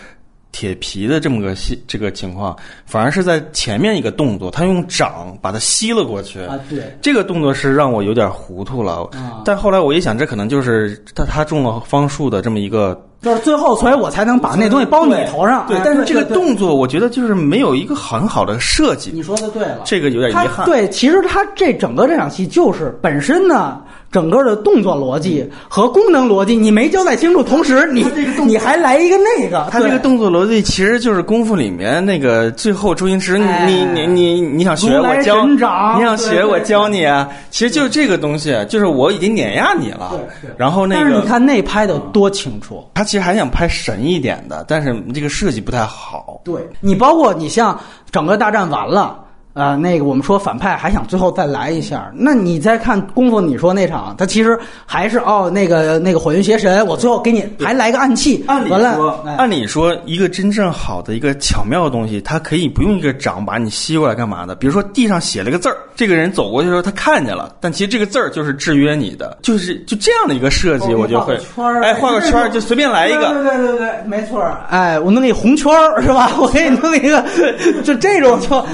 铁皮的这么个戏这个情况，反而是在前面一个动作，他用掌把它吸了过去。啊，对，这个动作是让我有点糊涂了，啊但后来我一想，这可能就是他他中了方术的这么一个就是最后，所以我才能把那东西包你头上。对，哎但是这个动作我觉得就是没有一个很好的设计，你说的对了，这个有点遗憾。对，其实他这整个这场戏就是本身呢，整个的动作逻辑和功能逻辑你没交代清楚，同时你你还来一个那个，他这个动作逻辑其实就是功夫里面那个最后周星驰，你哎你你你你想学我教，你想学我教你啊，其实就是这个东西，就是我已经碾压你了。然后那个但是你看那拍的多清楚。他其实还想拍神一点的，但是这个设计不太好。对你包括你像整个大战完了。呃，那个我们说反派还想最后再来一下，那你再看功夫，你说那场，他其实还是哦，那个那个火云邪神，我最后给你还来个暗器，按理说，，哎按理说，一个真正好的一个巧妙的东西，它可以不用一个掌把你吸过来干嘛的？比如说地上写了个字儿，这个人走过去的时候他看见了，但其实这个字儿就是制约你的，就是就这样的一个设计，我就会圈哎画个圈儿就随便来一个。对对对对对，没错儿。哎，我弄一红圈儿是吧？我给你弄一个，就这种就，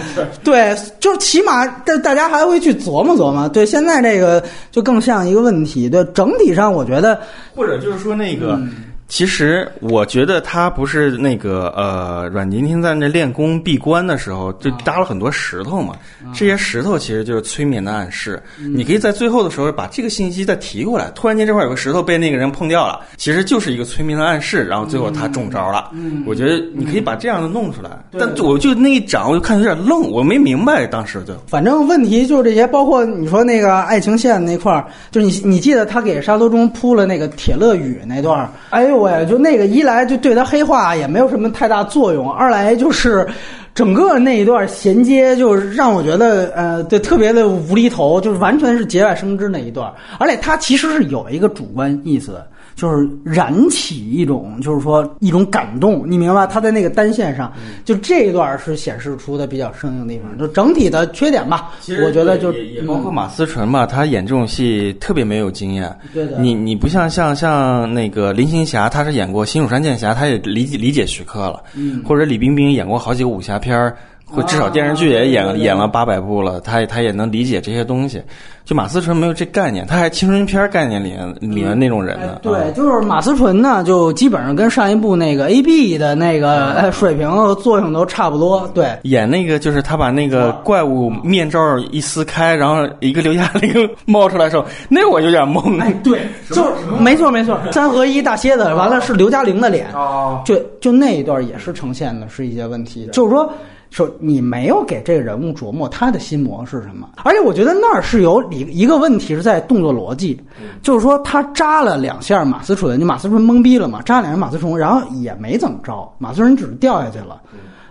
对，就是起码大大家还会去琢磨琢磨。对，现在这个就更像一个问题。对，整体上我觉得，或者就是说那个，嗯其实我觉得他不是那个呃，阮经天在那练功闭关的时候就搭了很多石头嘛，啊这些石头其实就是催眠的暗示。嗯你可以在最后的时候把这个信息再提过来，突然间这块有个石头被那个人碰掉了，其实就是一个催眠的暗示，然后最后他中招了。嗯我觉得你可以把这样的弄出来，但我就那一掌我就看有点愣，我没明白当时就。反正问题就是这些，包括你说那个爱情线那块儿，就是你你记得他给沙多忠铺了那个铁乐语那段儿，哎呦对，就那个一来就对他黑化也没有什么太大作用，二来就是。整个那一段衔接，就是让我觉得，呃，对，特别的无厘头，就是完全是节外生枝那一段，而且他其实是有一个主观意思，就是燃起一种，就是说一种感动，你明白吧？他在那个单线上，就这一段是显示出的比较生硬的地方，就整体的缺点吧。我觉得就也也包括马思纯吧，他演这种戏特别没有经验。对的你你不像像像那个林青霞，她是演过《新蜀山剑侠》，她也理解理解徐克了。嗯，或者李冰冰演过好几个武侠片儿，或至少电视剧也演了演了八百部了，他他也能理解这些东西。就马思纯没有这概念，他还青春片概念里面里面那种人呢。对，就是马思纯呢，就基本上跟上一部那个 A B 的那个呃水平和作用都差不多。对，演那个就是他把那个怪物面罩一撕开，然后一个刘嘉玲冒出来的时候，那我有点懵。哎，对，就是没错没错，三 合一大蝎子，完了是刘嘉玲的脸，哦就就那一段也是呈现的是一些问题，就是说。说你没有给这个人物琢磨他的心魔是什么，而且我觉得那儿是有一一个问题是在动作逻辑，就是说他扎了两下马思纯，就马思纯懵逼了嘛，扎两下马思纯，然后也没怎么着，马思纯只是掉下去了，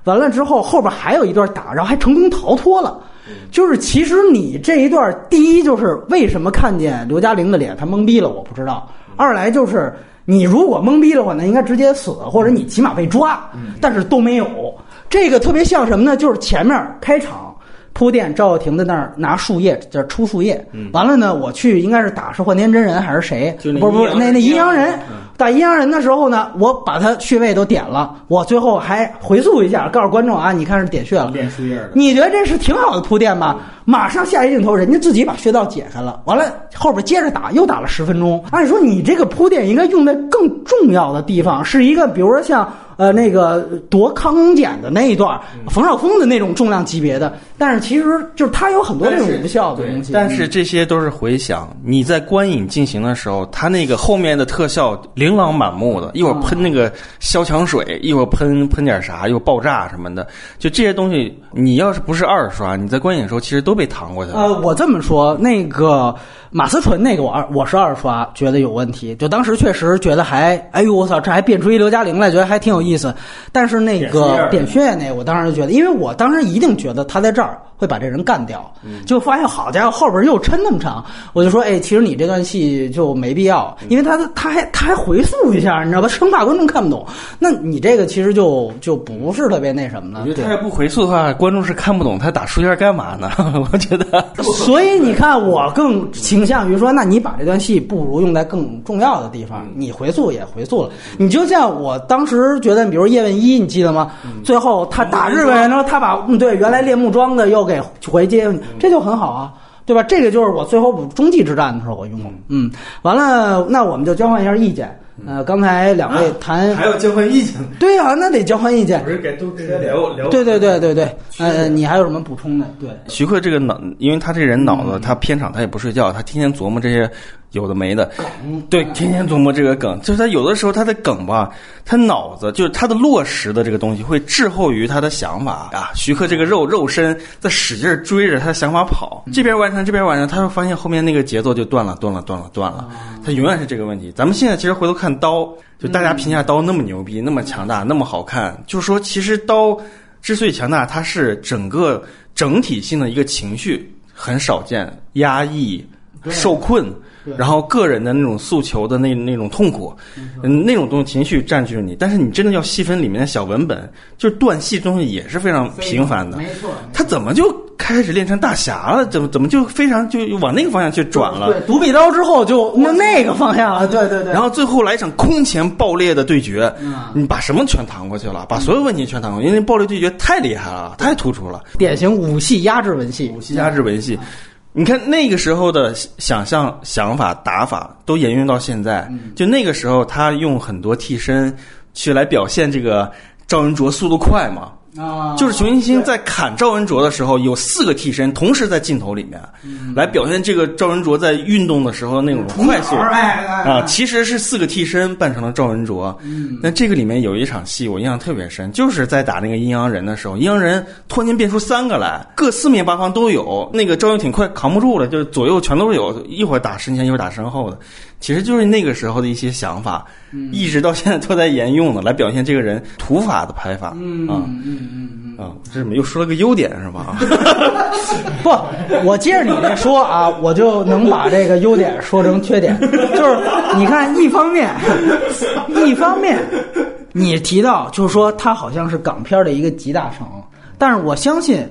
完了之后后边还有一段打，然后还成功逃脱了，就是其实你这一段，第一就是为什么看见刘嘉玲的脸他懵逼了，我不知道，二来就是你如果懵逼的话，那应该直接死，或者你起码被抓，但是都没有。这个特别像什么呢？就是前面开场铺垫，赵又廷在那儿拿树叶，就是出树叶。完了呢，我去应该是打是幻天真人还是谁？不是不是那那阴阳人。打阴阳人的时候呢，我把他穴位都点了，我最后还回溯一下，告诉观众啊，你看是点穴了。点树叶的。你觉得这是挺好的铺垫吧？马上下一镜头，人家自己把穴道解开了，完了后边接着打，又打了十分钟。按说你这个铺垫应该用在更重要的地方，是一个比如说像。呃，那个夺康简的那一段，冯绍峰的那种重量级别的，但是其实就是他有很多这种无效的东西。但是这些都是回想，你在观影进行的时候，他那个后面的特效琳琅满目的，一会儿喷那个消强水，一会儿喷喷点啥，又爆炸什么的，就这些东西，你要是不是二刷，你在观影的时候其实都被搪过去了。呃，我这么说，那个。马思纯那个我二我是二刷，觉得有问题。就当时确实觉得还，哎呦我操，这还变出一刘嘉玲来，觉得还挺有意思。但是那个点穴那，我当时就觉得，因为我当时一定觉得他在这儿。会把这人干掉，就发现好家伙，后边又抻那么长，我就说，哎，其实你这段戏就没必要，因为他他还他还回溯一下，你知道吧？生怕观众看不懂，那你这个其实就就不是特别那什么了。我觉得他要不回溯的话，观众是看不懂他打书签干嘛呢？我觉得。所以你看，我更倾向于说，那你把这段戏不如用在更重要的地方，你回溯也回溯了。你就像我当时觉得，比如叶问一，你记得吗？最后他打日本人，的时候他把嗯对原来练木桩的又。给回接这就很好啊，对吧？这个就是我最后补中继之战的时候我用的。嗯，完了，那我们就交换一下意见。呃，刚才两位谈还要交换意见，对啊，那得交换意见。不是给都直接聊聊。对对对对对，呃，你还有什么补充的？对，徐克这个脑，因为他这人脑子，他片场他也不睡觉，他天天琢磨这些。有的没的，对，天天琢磨这个梗，就是他有的时候他的梗吧，他脑子就是他的落实的这个东西会滞后于他的想法啊。徐克这个肉肉身在使劲追着他的想法跑，这边完成这边完成，他会发现后面那个节奏就断了，断了，断了，断了。他永远是这个问题。咱们现在其实回头看刀，就大家评价刀那么牛逼，那么强大，那么好看，就是说其实刀之所以强大，它是整个整体性的一个情绪很少见，压抑、受困。然后个人的那种诉求的那那种痛苦，嗯，那种东西情绪占据了你。但是你真的要细分里面的小文本，就是断戏东西也是非常频繁的。没错，他怎么就开始练成大侠了？怎么怎么就非常就往那个方向去转了？对，独臂刀之后就那那个方向了。对对对。然后最后来一场空前爆裂的对决，你把什么全搪过去了？把所有问题全搪过去，因为暴力对决太厉害了，太突出了。典型武戏压制文戏，武戏压制文戏。你看那个时候的想象、想法、打法都沿用到现在。就那个时候，他用很多替身去来表现这个赵文卓速度快嘛。啊，就是熊欣欣在砍赵文卓的时候，有四个替身同时在镜头里面，来表现这个赵文卓在运动的时候那种快速啊，其实是四个替身扮成了赵文卓。那这个里面有一场戏我印象特别深，就是在打那个阴阳人的时候，阴阳人突然间变出三个来，各四面八方都有，那个赵又廷快扛不住了，就是左右全都是有，一会儿打身前，一会儿打身后的。其实就是那个时候的一些想法，一直到现在都在沿用的，来表现这个人土法的拍法。嗯嗯嗯嗯啊，这怎么又说了个优点是吧？不，我接着你这说啊，我就能把这个优点说成缺点。就是你看，一方面，一方面，你提到就是说他好像是港片的一个集大成，但是我相信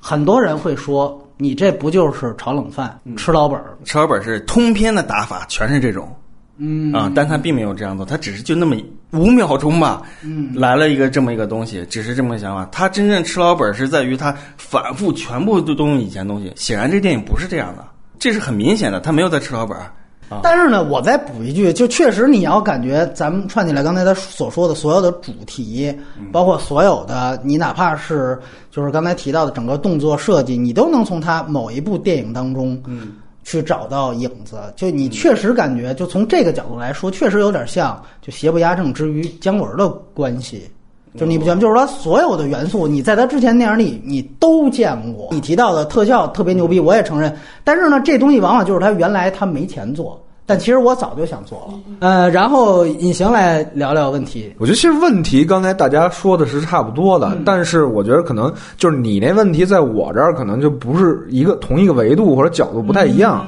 很多人会说。你这不就是炒冷饭、吃老本儿？吃老本儿是通篇的打法，全是这种。嗯啊，但他并没有这样做，他只是就那么五秒钟吧，嗯来了一个这么一个东西，只是这么个想法。他真正吃老本是在于他反复全部都都用以前东西，显然这电影不是这样的，这是很明显的，他没有在吃老本。啊但是呢，我再补一句，就确实你要感觉咱们串起来刚才他所说的所有的主题，包括所有的你哪怕是就是刚才提到的整个动作设计，你都能从他某一部电影当中，嗯，去找到影子。就你确实感觉，就从这个角度来说，确实有点像就邪不压正之于姜文的关系。就你不觉得？就是说，所有的元素，你在他之前电影里你都见过。你提到的特效特别牛逼，我也承认。但是呢，这东西往往就是他原来他没钱做，但其实我早就想做了。呃，然后隐形来聊聊问题。我觉得其实问题刚才大家说的是差不多的，但是我觉得可能就是你那问题在我这儿可能就不是一个同一个维度或者角度不太一样。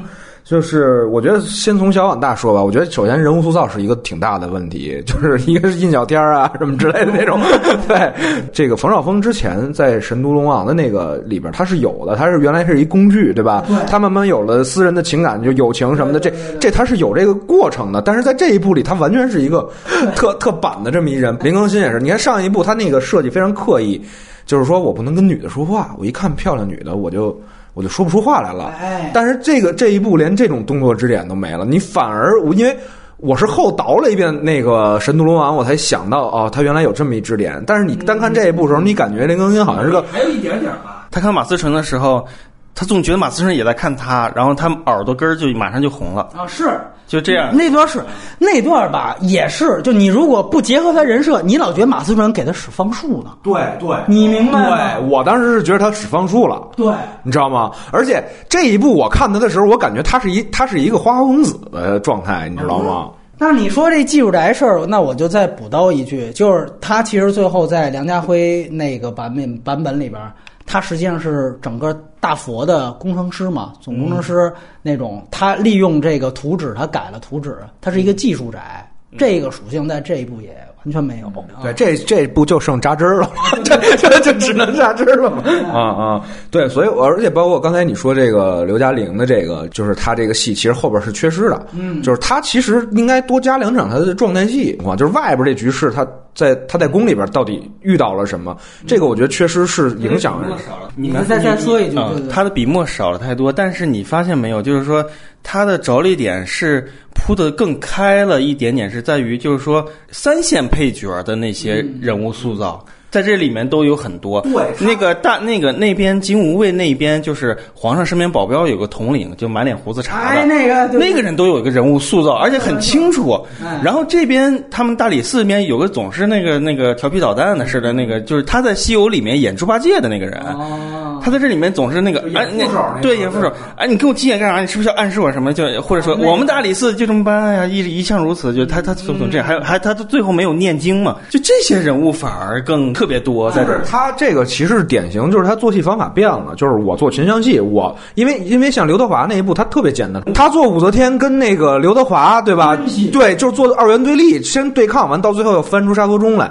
就是我觉得先从小往大说吧，我觉得首先人物塑造是一个挺大的问题，就是一个是印小天儿啊什么之类的那种。对，这个冯绍峰之前在《神都龙王》的那个里边他是有的，他是原来是一工具，对吧？他慢慢有了私人的情感，就友情什么的，这这他是有这个过程的。但是在这一部里，他完全是一个特特板的这么一人。林更新也是，你看上一部他那个设计非常刻意，就是说我不能跟女的说话，我一看漂亮女的我就。我就说不出话来了，哎但是这个这一步连这种动作支点都没了，你反而我因为我是后倒了一遍那个《神都龙王》，我才想到哦，他原来有这么一支点。但是你单看这一步的时候，你感觉林更新好像是个还有一点点吧。他看马思纯的时候，他总觉得马思纯也在看他，然后他耳朵根儿就马上就红了，啊，是就这样。那段是那段吧，也是就你如果不结合他人设，你老觉得马思纯给他使方术呢。对对你明白吗？对，我当时是觉得他使方术了。对，你知道吗？而且这一部我看他的时候，我感觉他是一他是一个花花公子的状态，你知道吗？但是你说这技术宅事儿，那我就再补刀一句，就是他其实最后在梁家辉那个版本版本里边，他实际上是整个大佛的工程师嘛，总工程师那种，他利用这个图纸，他改了图纸，他是一个技术宅，这个属性在这一部也完全没有。对，这这不就剩扎针儿了，这这就只能扎针儿了嘛。啊啊，对，所以我而且包括刚才你说这个刘嘉玲的这个，就是他这个戏其实后边是缺失的，嗯，就是他其实应该多加两场他的状态戏，啊，就是外边这局势他在他在宫里边到底遇到了什么，这个我觉得确实是影响人。少了，你们再再说一句，他的笔墨少了太多，但是你发现没有，就是说他的着力点是铺的更开了一点点，是在于就是说三线配角的那些人物塑造。在这里面都有很多，对那个大那个那边金无畏那边就是皇上身边保镖有个统领，就满脸胡子茬的，哎，那个那个人都有一个人物塑造，而且很清楚哎。然后这边他们大理寺里面有个总是那个那个调皮捣蛋的似的，那个就是他在西游里面演猪八戒的那个人，哦，他在这里面总是那个演哎，那个对演副手，哎，你跟我急眼干啥？你是不是要暗示我什么？就或者说我们大理寺就这么办哎呀，一一向如此，就他他总总这样，还有还他最后没有念经嘛？就这些人物反而更特别多在这儿。他这个其实是典型，就是他做戏方法变了。就是我做群像戏，我因为因为像刘德华那一部，他特别简单，他做武则天跟那个刘德华，对吧？对，就是做二元对立，先对抗完，到最后又翻出沙陀钟来。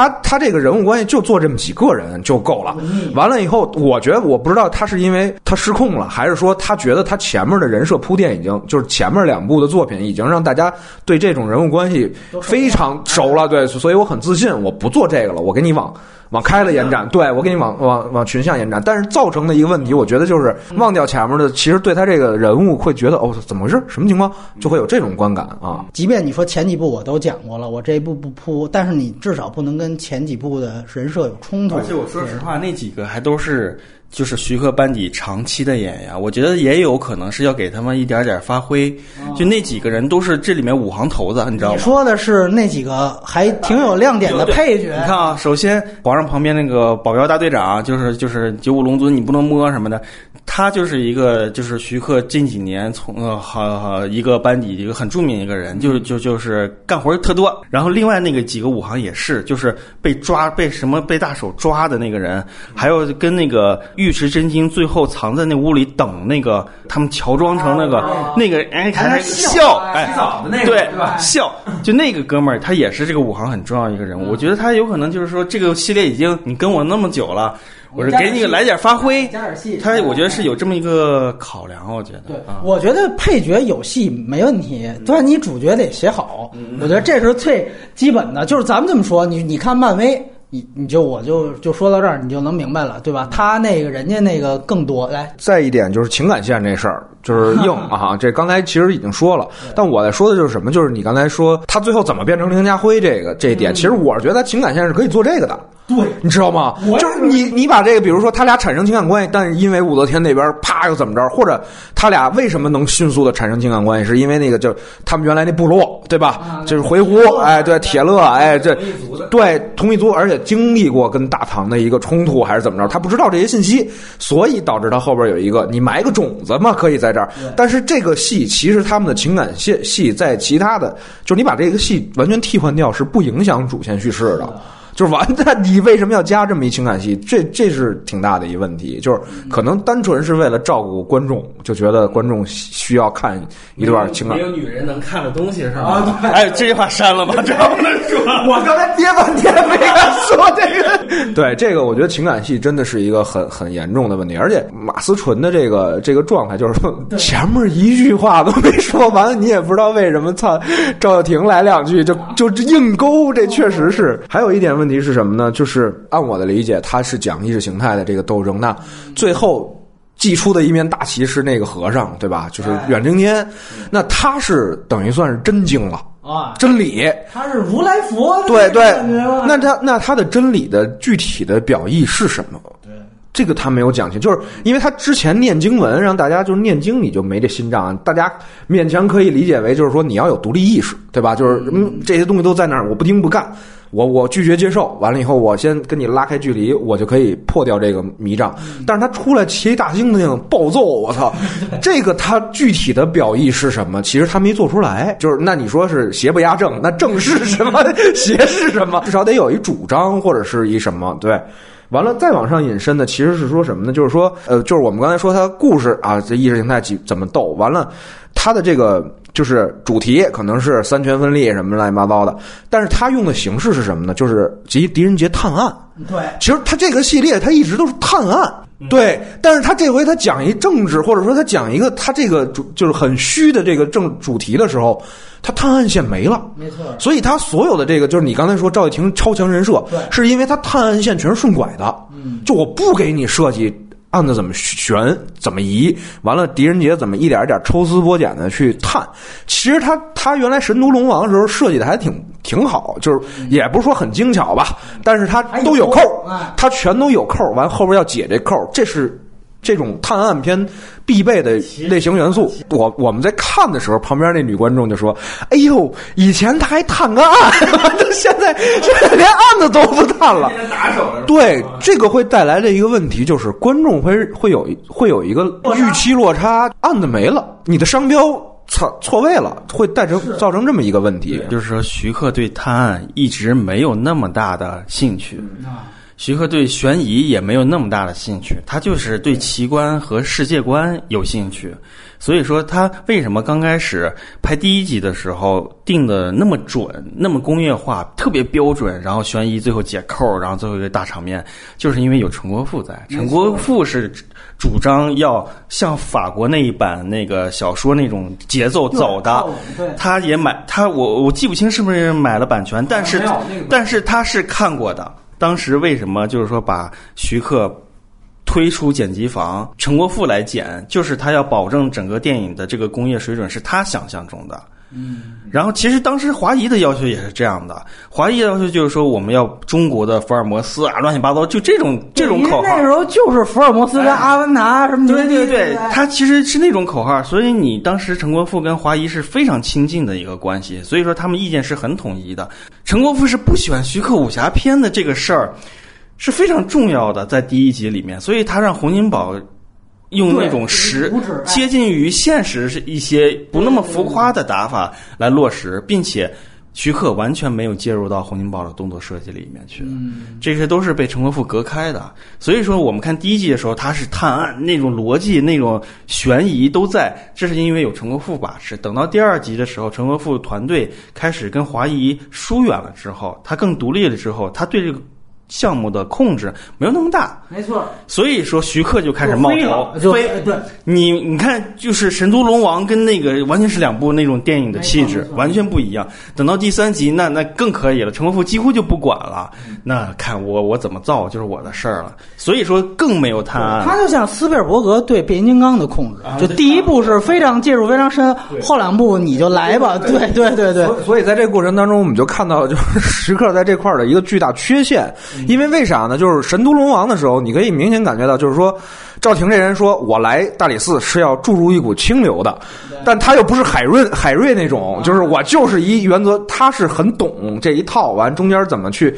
他他这个人物关系就做这么几个人就够了。完了以后，我觉得我不知道他是因为他失控了，还是说他觉得他前面的人设铺垫已经就是前面两部的作品已经让大家对这种人物关系非常熟了，对，所以我很自信，我不做这个了，我给你往。往开了延展，对我给你往往往群像延展，但是造成的一个问题，我觉得就是忘掉前面的，其实对他这个人物会觉得哦，怎么回事？什么情况？就会有这种观感啊。即便你说前几部我都讲过了，我这一部不铺，但是你至少不能跟前几部的人设有冲突。而且我说实话，那几个还都是就是徐克班底长期的演员，我觉得也有可能是要给他们一点点发挥。就那几个人都是这里面五行头子，你知道吗？你说的是那几个还挺有亮点的配角，你看啊，首先皇上旁边那个保镖大队长，就是就是九五龙尊，你不能摸什么的，他就是一个就是徐克近几年从呃好好一个班底一个很著名的一个人，就是就就是干活特多。然后另外那个几个武行也是，就是被抓被什么被大手抓的那个人，还有跟那个尉迟真经最后藏在那屋里等那个他们乔装成那个、那个哎还还笑哎洗澡的那个对对吧笑，就那个哥们儿，他也是这个武行很重要一个人物。我觉得他有可能就是说，这个系列已经你跟我那么久了，我是给你来点发挥，加点戏。他我觉得是有这么一个考量，我觉得。对啊，我觉得配角有戏没问题，但你主角得写好。我觉得这是最基本的。就是咱们这么说，你你看漫威，你你就我就就说到这儿，你就能明白了，对吧？他那个人家那个更多。来，再一点就是情感线这事儿，就是硬 啊。这刚才其实已经说了，但我在说的就是什么？就是你刚才说他最后怎么变成林家辉这个这一点，其实我是觉得情感线是可以做这个的。对，你知道吗？就是你你把这个，比如说他俩产生情感关系，但是因为武则天那边啪又怎么着，或者他俩为什么能迅速的产生情感关系，是因为那个就是他们原来那部落，对吧？就是回鹘，哎，对，铁勒，哎，这对同一族，而且经历过跟大唐的一个冲突还是怎么着，他不知道这些信息，所以导致他后边有一个你埋个种子嘛，可以在这儿。但是这个戏其实他们的情感线戏在其他的，就是你把这个戏完全替换掉是不影响主线叙事的。就是完蛋，你为什么要加这么一情感戏？这这是挺大的一问题，就是可能单纯是为了照顾观众，就觉得观众需要看一段情感没。有女人能看的东西是吧？哎，这句话删了吧，这不能说。我刚才憋半天没敢说这个。对这个，我觉得情感戏真的是一个很很严重的问题，而且马思纯的这个这个状态，就是说前面一句话都没说完，你也不知道为什么，操，赵又廷来两句就就硬勾，这确实是。还有一点问题是什么呢？就是按我的理解，他是讲意识形态的这个斗争，那最后。祭出的一面大旗是那个和尚，对吧？就是远征天，那他是等于算是真经了，啊，真理，他是如来佛对对那他那他的真理的具体的表意是什么？对，这个他没有讲清，就是因为他之前念经文，让大家就是念经，你就没这心脏，大家勉强可以理解为就是说你要有独立意识，对吧？就是嗯，这些东西都在那儿，我不听不干。我我拒绝接受，完了以后，我先跟你拉开距离，我就可以破掉这个迷障。但是他出来骑一大猩猩暴揍，我操！这个他具体的表意是什么？其实他没做出来。就是那你说是邪不压正，那正是什么？邪是什么？至少得有一主张或者是一什么？对。完了，再往上引申的其实是说什么呢？就是说，呃，就是我们刚才说他故事啊，这意识形态几怎么斗？完了，他的这个就是主题可能是三权分立什么乱七八糟的，但是他用的形式是什么呢？就是即狄仁杰探案。对，其实他这个系列他一直都是探案，对，但是他这回他讲一政治，或者说他讲一个他这个主就是很虚的这个正主题的时候，他探案线没了。没错，所以他所有的这个，就是你刚才说赵又廷超强人设，是因为他探案线全是顺拐的。嗯，就我不给你设计案子怎么悬，怎么移，完了狄仁杰怎么一点一点抽丝剥茧的去探。其实他他原来神都龙王的时候设计的还挺挺好，就是也不是说很精巧吧，但是他都有扣他全都有扣，完后边要解这扣，这是。这种探案片必备的类型元素，我我们在看的时候，旁边那女观众就说：“哎呦，以前他还探个案，现在现在连案子都不探了。”打手了对，这个会带来的一个问题就是，观众会会有会有一个预期落差，案子没了，你的商标错错位了，会带成造成这么一个问题。就是说，徐克对探案一直没有那么大的兴趣，徐克对悬疑也没有那么大的兴趣，他就是对奇观和世界观有兴趣。所以说，他为什么刚开始拍第一集的时候定的那么准、那么工业化、特别标准，然后悬疑最后解扣，然后最后一个大场面，就是因为有陈国富在。陈国富是主张要像法国那一版那个小说那种节奏走的对，他也买他我我记不清是不是买了版权，但是但是他是看过的。当时为什么就是说把徐克推出剪辑房，陈国富来剪，就是他要保证整个电影的这个工业水准是他想象中的。嗯，然后其实当时华谊的要求也是这样的，华谊的要求就是说我们要中国的福尔摩斯啊，乱七八糟，就这种这种口号。那时候就是福尔摩斯跟阿凡达什么对对对对，他其实是那种口号，所以你当时陈国富跟华谊是非常亲近的一个关系，所以说他们意见是很统一的。陈国富是不喜欢徐克武侠片的这个事儿是非常重要的，在第一集里面，所以他让洪金宝用那种实接近于现实是一些不那么浮夸的打法来落实，并且。徐克完全没有介入到洪金宝的动作设计里面去，嗯这些都是被陈国富隔开的。所以说，我们看第一季的时候，他是探案那种逻辑、那种悬疑都在，这是因为有陈国富把持。等到第二集的时候，陈国富团队开始跟华谊疏远了之后，他更独立了之后，他对这个项目的控制没有那么大，没错，所以说徐克就开始冒头了，就飞。对，你你看，就是《神都龙王》跟那个完全是两部那种电影的气质完全不一样。等到第三集，那那更可以了，陈国富几乎就不管了。嗯那看我我怎么造就是我的事儿了。所以说更没有他。他就像斯皮尔伯格对变形金刚的控制，就第一部是非常介入非常深，后两部你就来吧，对对对对，所以所以在这个过程当中，我们就看到就是 徐克在这块儿的一个巨大缺陷。因为为啥呢？就是《神都龙王》的时候，你可以明显感觉到，就是说赵婷这人说我来大理寺是要注入一股清流的，但他又不是海瑞海瑞那种，就是我就是一原则，他是很懂这一套，完中间怎么去。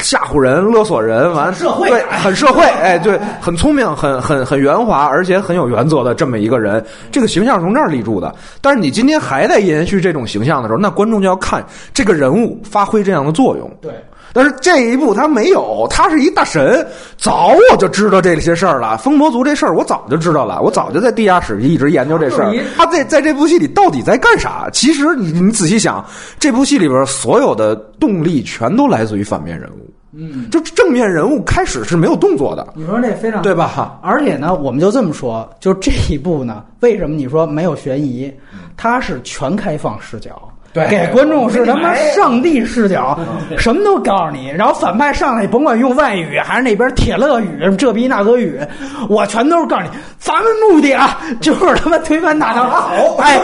吓唬人、勒索人，完社会对，很社会，哎，对，很聪明，很很很圆滑，而且很有原则的这么一个人，这个形象从这儿立住的。但是你今天还在延续这种形象的时候，那观众就要看这个人物发挥这样的作用。对。但是这一部他没有，他是一大神，早我就知道这些事儿了。风魔族这事儿我早就知道了，我早就在地下室一直研究这事儿。他在在这部戏里到底在干啥？其实你你仔细想，这部戏里边所有的动力全都来自于反面人物。嗯，就正面人物开始是没有动作的，你说这非常对吧？而且呢，我们就这么说，就这一部呢，为什么你说没有悬疑？它是全开放视角。对给观众是他妈上帝视角，什么都告诉你。然后反派上来，甭管用外语还是那边铁勒语、这逼那个语，我全都是告诉你，咱们目的啊，就是他妈推翻大唐。哎，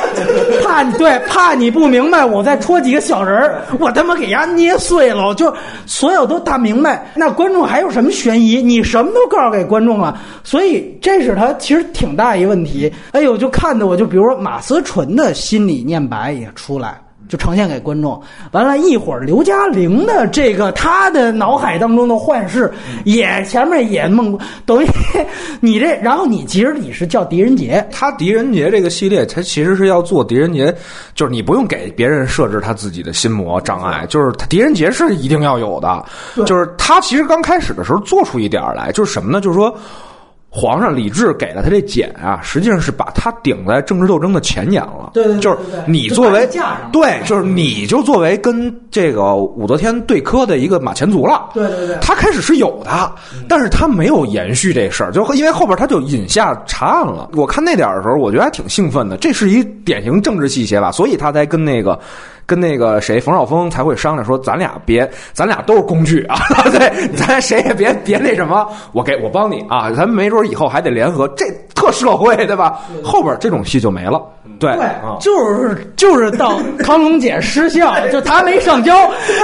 怕你对，怕你不明白，我再戳几个小人儿，我他妈给丫捏碎了，就所有都大明白。那观众还有什么悬疑？你什么都告诉给观众了，所以这是他其实挺大一问题。哎呦，就看的我就比如说马思纯的心理念白也出来。就呈现给观众，完了，一会儿刘嘉玲的这个他的脑海当中的幻视，也前面也梦，等于你这，然后你其实你是叫狄仁杰，他狄仁杰这个系列，他其实是要做狄仁杰，就是你不用给别人设置他自己的心魔障碍，就是狄仁杰是一定要有的，就是他其实刚开始的时候做出一点儿来，就是什么呢？就是说。皇上李治给了他这简啊，实际上是把他顶在政治斗争的前沿了。对对对就是你作为对，就是你就作为跟这个武则天对磕的一个马前卒了。对对对他开始是有的，但是他没有延续这事儿，就因为后边他就引下查案了。我看那点儿的时候，我觉得还挺兴奋的，这是一典型政治细节吧，所以他才跟那个。跟那个谁冯绍峰才会商量说，咱俩别，咱俩都是工具啊，对，咱谁也别别那什么，我给我帮你啊，咱们没准以后还得联合，这特社会对吧？后边这种戏就没了，对，就是就是到康龙姐失效，就他没上交，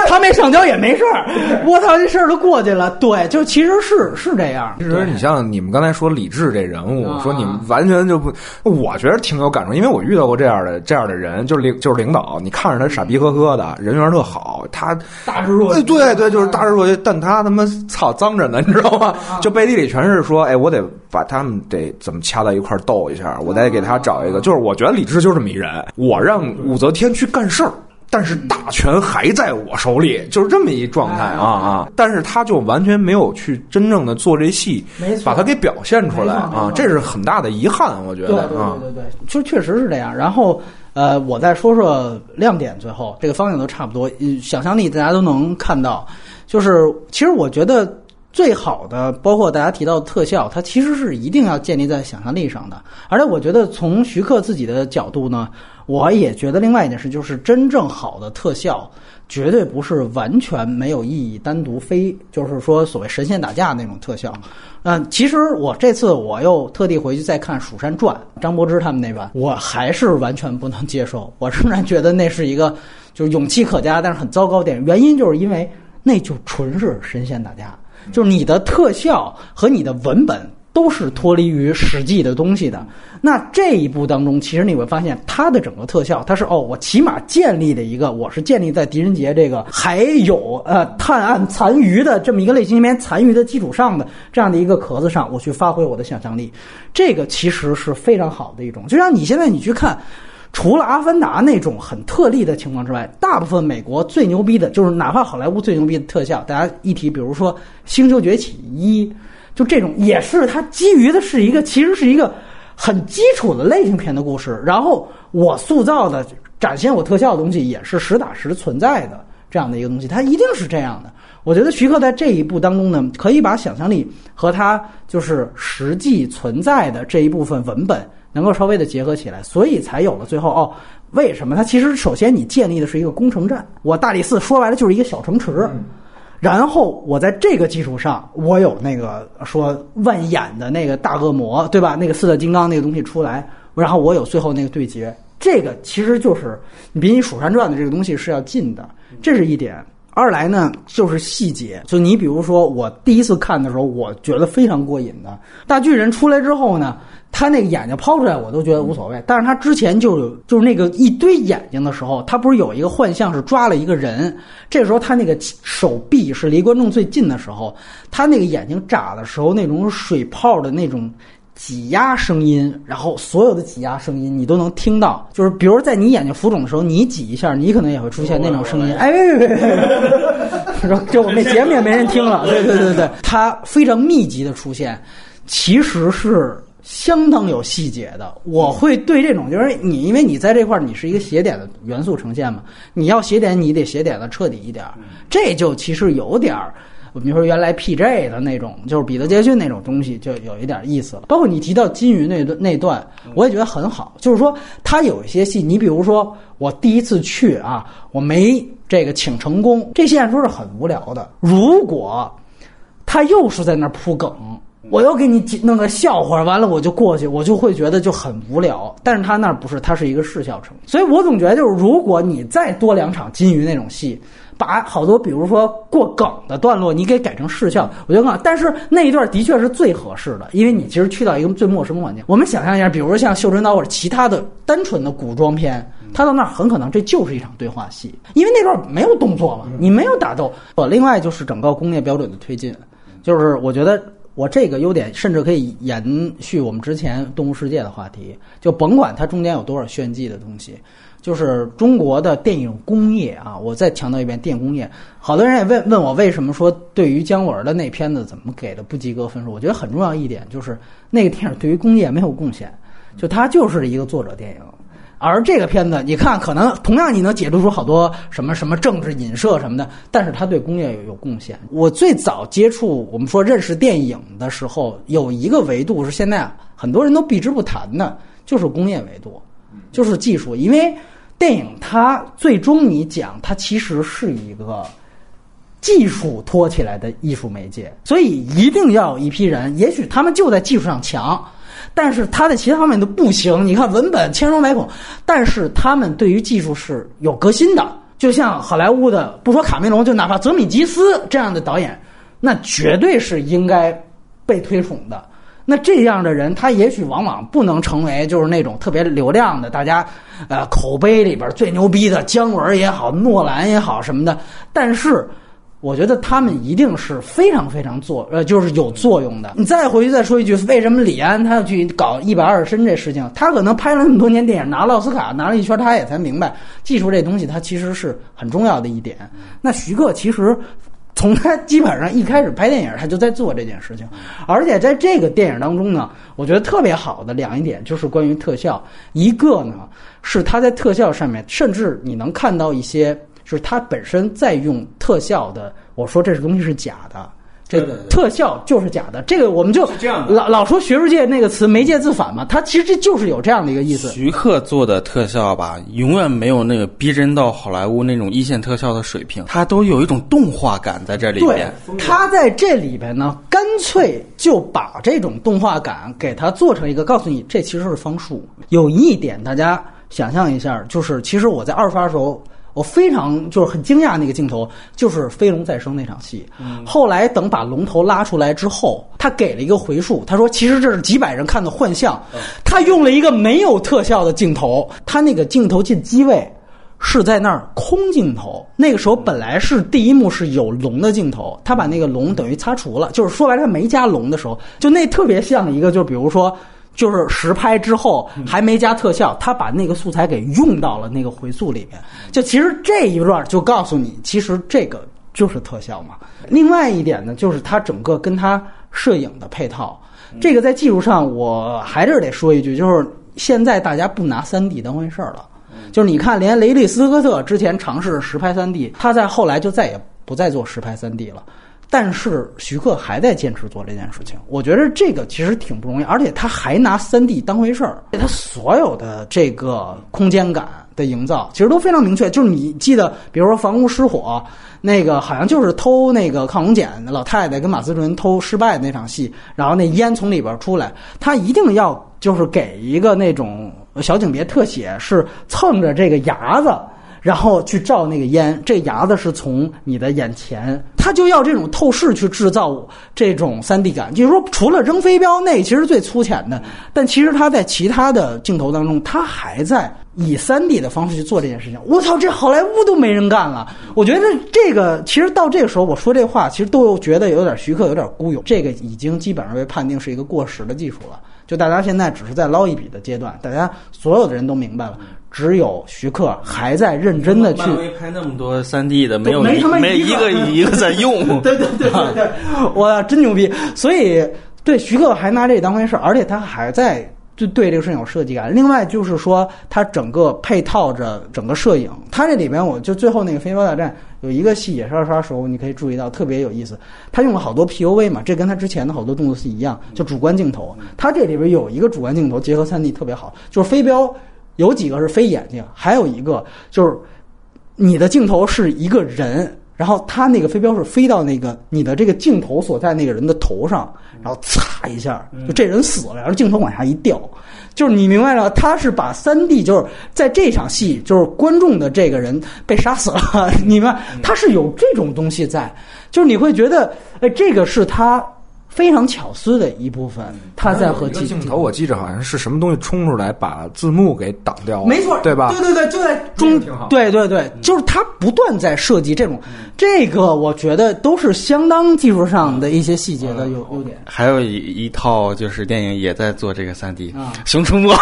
他没上交也没事儿，我操，这事儿都过去了。对，就其实是是这样。其实你像你们刚才说李志这人物，啊说你们完全就不，我觉得挺有感触，因为我遇到过这样的这样的人，就是领就是领导，你看着他傻逼呵呵的，人缘特好，他大智若哎，对对，就是大智若愚，但他他妈操脏着呢，你知道吗？就背地里全是说，哎，我得把他们得怎么掐到一块儿斗一下，我得给他找一个，就是我觉得李治就这么一人，我让武则天去干事儿。但是大权还在我手里，就是这么一状态啊啊！但是他就完全没有去真正的做这戏没错，把它给表现出来啊，这是很大的遗憾，我觉得啊对。对对，就确实是这样。然后呃，我再说说亮点，最后这个方向都差不多。嗯想象力大家都能看到，就是其实我觉得最好的，包括大家提到的特效，它其实是一定要建立在想象力上的。而且我觉得从徐克自己的角度呢，我也觉得另外一件事就是真正好的特效。绝对不是完全没有意义，单独非就是说所谓神仙打架那种特效。嗯，其实我这次我又特地回去再看《蜀山传》，张柏芝他们那版，我还是完全不能接受。我仍然觉得那是一个就是勇气可嘉，但是很糟糕的电影。原因就是因为那就纯是神仙打架，就是你的特效和你的文本。都是脱离于实际的东西的。那这一步当中，其实你会发现，它的整个特效，它是哦，我起码建立的一个，我是建立在狄仁杰这个还有呃探案残余的这么一个类型里面残余的基础上的这样的一个壳子上，我去发挥我的想象力。这个其实是非常好的一种。就像你现在你去看。除了《阿凡达》那种很特例的情况之外，大部分美国最牛逼的，就是哪怕好莱坞最牛逼的特效，大家一提，比如说《星球崛起一》，就这种也是它基于的是一个，其实是一个很基础的类型片的故事。然后我塑造的、展现我特效的东西，也是实打实存在的这样的一个东西，它一定是这样的。我觉得徐克在这一步当中呢，可以把想象力和他就是实际存在的这一部分文本能够稍微的结合起来，所以才有了最后哦，为什么？它其实首先你建立的是一个攻城战，我大理寺说白了就是一个小城池。然后我在这个基础上，我有那个说万眼的那个大恶魔，对吧？那个四大金刚那个东西出来，然后我有最后那个对决，这个其实就是你比你《蜀山传》的这个东西是要近的，这是一点。二来呢，就是细节，就你比如说，我第一次看的时候，我觉得非常过瘾的。大巨人出来之后呢，他那个眼睛抛出来，我都觉得无所谓。但是他之前就有，就是那个一堆眼睛的时候，他不是有一个幻象是抓了一个人，这时候他那个手臂是离观众最近的时候，他那个眼睛眨的时候，那种水泡的那种。挤压声音，然后所有的挤压声音你都能听到，就是比如在你眼睛浮肿的时候，你挤一下，你可能也会出现那种声音。哎，别别别别！说这我们节目也没人听了。对对对对，它非常密集的出现，其实是相当有细节的。我会对这种，就是你，因为你在这块儿，你是一个写点的元素呈现嘛，你要写点，你得写点的彻底一点儿，这就其实有点儿。比如说原来 PJ 的那种，就是彼得杰逊那种东西，就有一点意思了。包括你提到金鱼那段那段，我也觉得很好。就是说，他有一些戏，你比如说我第一次去啊，我没这个请成功，这线说是很无聊的。如果他又是在那儿铺梗，我又给你弄个笑话，完了我就过去，我就会觉得就很无聊。但是他那儿不是，他是一个视效城，所以我总觉得就是，如果你再多两场金鱼那种戏。把好多，比如说过梗的段落，你给改成视效，我觉得更好。但是那一段的确是最合适的，因为你其实去到一个最陌生的环境。我们想象一下，比如说像《绣春刀》或者其他的单纯的古装片，他到那儿很可能这就是一场对话戏，因为那段没有动作嘛，你没有打斗。呃，另外就是整个工业标准的推进，就是我觉得我这个优点甚至可以延续我们之前《动物世界》的话题，就甭管它中间有多少炫技的东西。就是中国的电影工业啊，我再强调一遍，电影工业。好多人也问问我，为什么说对于姜文的那片子怎么给的不及格分数？我觉得很重要一点就是那个电影对于工业没有贡献，就它就是一个作者电影。而这个片子，你看，可能同样你能解读出好多什么什么政治影射什么的，但是它对工业有有贡献。我最早接触我们说认识电影的时候，有一个维度是现在很多人都避之不谈的，就是工业维度。就是技术，因为电影它最终你讲它其实是一个技术托起来的艺术媒介，所以一定要有一批人，也许他们就在技术上强，但是他在其他方面都不行。你看文本千疮百孔，但是他们对于技术是有革新的。就像好莱坞的，不说卡梅隆，就哪怕泽米吉斯这样的导演，那绝对是应该被推崇的。那这样的人，他也许往往不能成为就是那种特别流量的，大家，呃，口碑里边最牛逼的姜文也好，诺兰也好什么的。但是，我觉得他们一定是非常非常作，呃，就是有作用的。你再回去再说一句，为什么李安他要去搞一百二十帧这事情？他可能拍了那么多年电影，拿了奥斯卡，拿了一圈，他也才明白技术这东西，它其实是很重要的一点。那徐克其实。从他基本上一开始拍电影，他就在做这件事情，而且在这个电影当中呢，我觉得特别好的两一点就是关于特效，一个呢是他在特效上面，甚至你能看到一些，就是他本身在用特效的，我说这是东西是假的。这个特效就是假的，这个我们就老老说学术界那个词“媒介自反”嘛，它其实这就是有这样的一个意思。徐克做的特效吧，永远没有那个逼真到好莱坞那种一线特效的水平，它都有一种动画感在这里边。他在这里边呢，干脆就把这种动画感给它做成一个，告诉你这其实是方术。有一点大家想象一下，就是其实我在二发的时候。我非常就是很惊讶，那个镜头就是飞龙再生那场戏。后来等把龙头拉出来之后，他给了一个回述，他说：“其实这是几百人看的幻象。”他用了一个没有特效的镜头，他那个镜头进机位是在那儿空镜头。那个时候本来是第一幕是有龙的镜头，他把那个龙等于擦除了，就是说白了他没加龙的时候，就那特别像一个，就比如说。就是实拍之后还没加特效，他把那个素材给用到了那个回溯里面。就其实这一段就告诉你，其实这个就是特效嘛。另外一点呢，就是它整个跟它摄影的配套，这个在技术上我还是得说一句，就是现在大家不拿三 D 当回事儿了。就是你看，连雷利斯科特之前尝试实拍三 D，他在后来就再也。不再做实拍三 D 了。但是徐克还在坚持做这件事情，我觉得这个其实挺不容易，而且他还拿三 D 当回事儿，他所有的这个空间感的营造其实都非常明确。就是你记得，比如说房屋失火，那个好像就是偷那个抗龙锏，老太太跟马思纯偷失败的那场戏，然后那烟从里边出来，他一定要就是给一个那种小景别特写，是蹭着这个牙子。然后去照那个烟，这牙子是从你的眼前，他就要这种透视去制造这种三 D 感。就是说，除了扔飞镖那其实最粗浅的，但其实他在其他的镜头当中，他还在以三 D 的方式去做这件事情。我操，这好莱坞都没人干了。我觉得这个其实到这个时候，我说这话其实都觉得有点徐克有点孤勇。这个已经基本上被判定是一个过时的技术了。就大家现在只是在捞一笔的阶段，大家所有的人都明白了。只有徐克还在认真的去。漫威拍那么多三 D 的，没有没没一个 一个在用。对对对对对，我真牛逼！所以对徐克还拿这当回事而且他还在就对这个事情有设计感。另外就是说，他整个配套着整个摄影，他这里边我就最后那个飞镖大战有一个戏也是二刷时候，你可以注意到特别有意思。他用了好多 POV 嘛，这跟他之前的好多动作戏一样，就主观镜头。他这里边有一个主观镜头结合三 D 特别好，就是飞镖。有几个是飞眼睛，还有一个就是你的镜头是一个人，然后他那个飞镖是飞到那个你的这个镜头所在那个人的头上，然后擦一下，就这人死了，然后镜头往下一掉，就是你明白了，他是把三 D 就是在这场戏就是观众的这个人被杀死了，你们他是有这种东西在，就是你会觉得哎，这个是他。非常巧思的一部分，他在和镜头，我记着好像是什么东西冲出来把字幕给挡掉了，没错，对吧？对对对，就在中，对对对，就是他不断在设计这种，这个我觉得都是相当技术上的一些细节的优优点。还有一一套就是电影也在做这个三 D，《熊出没 》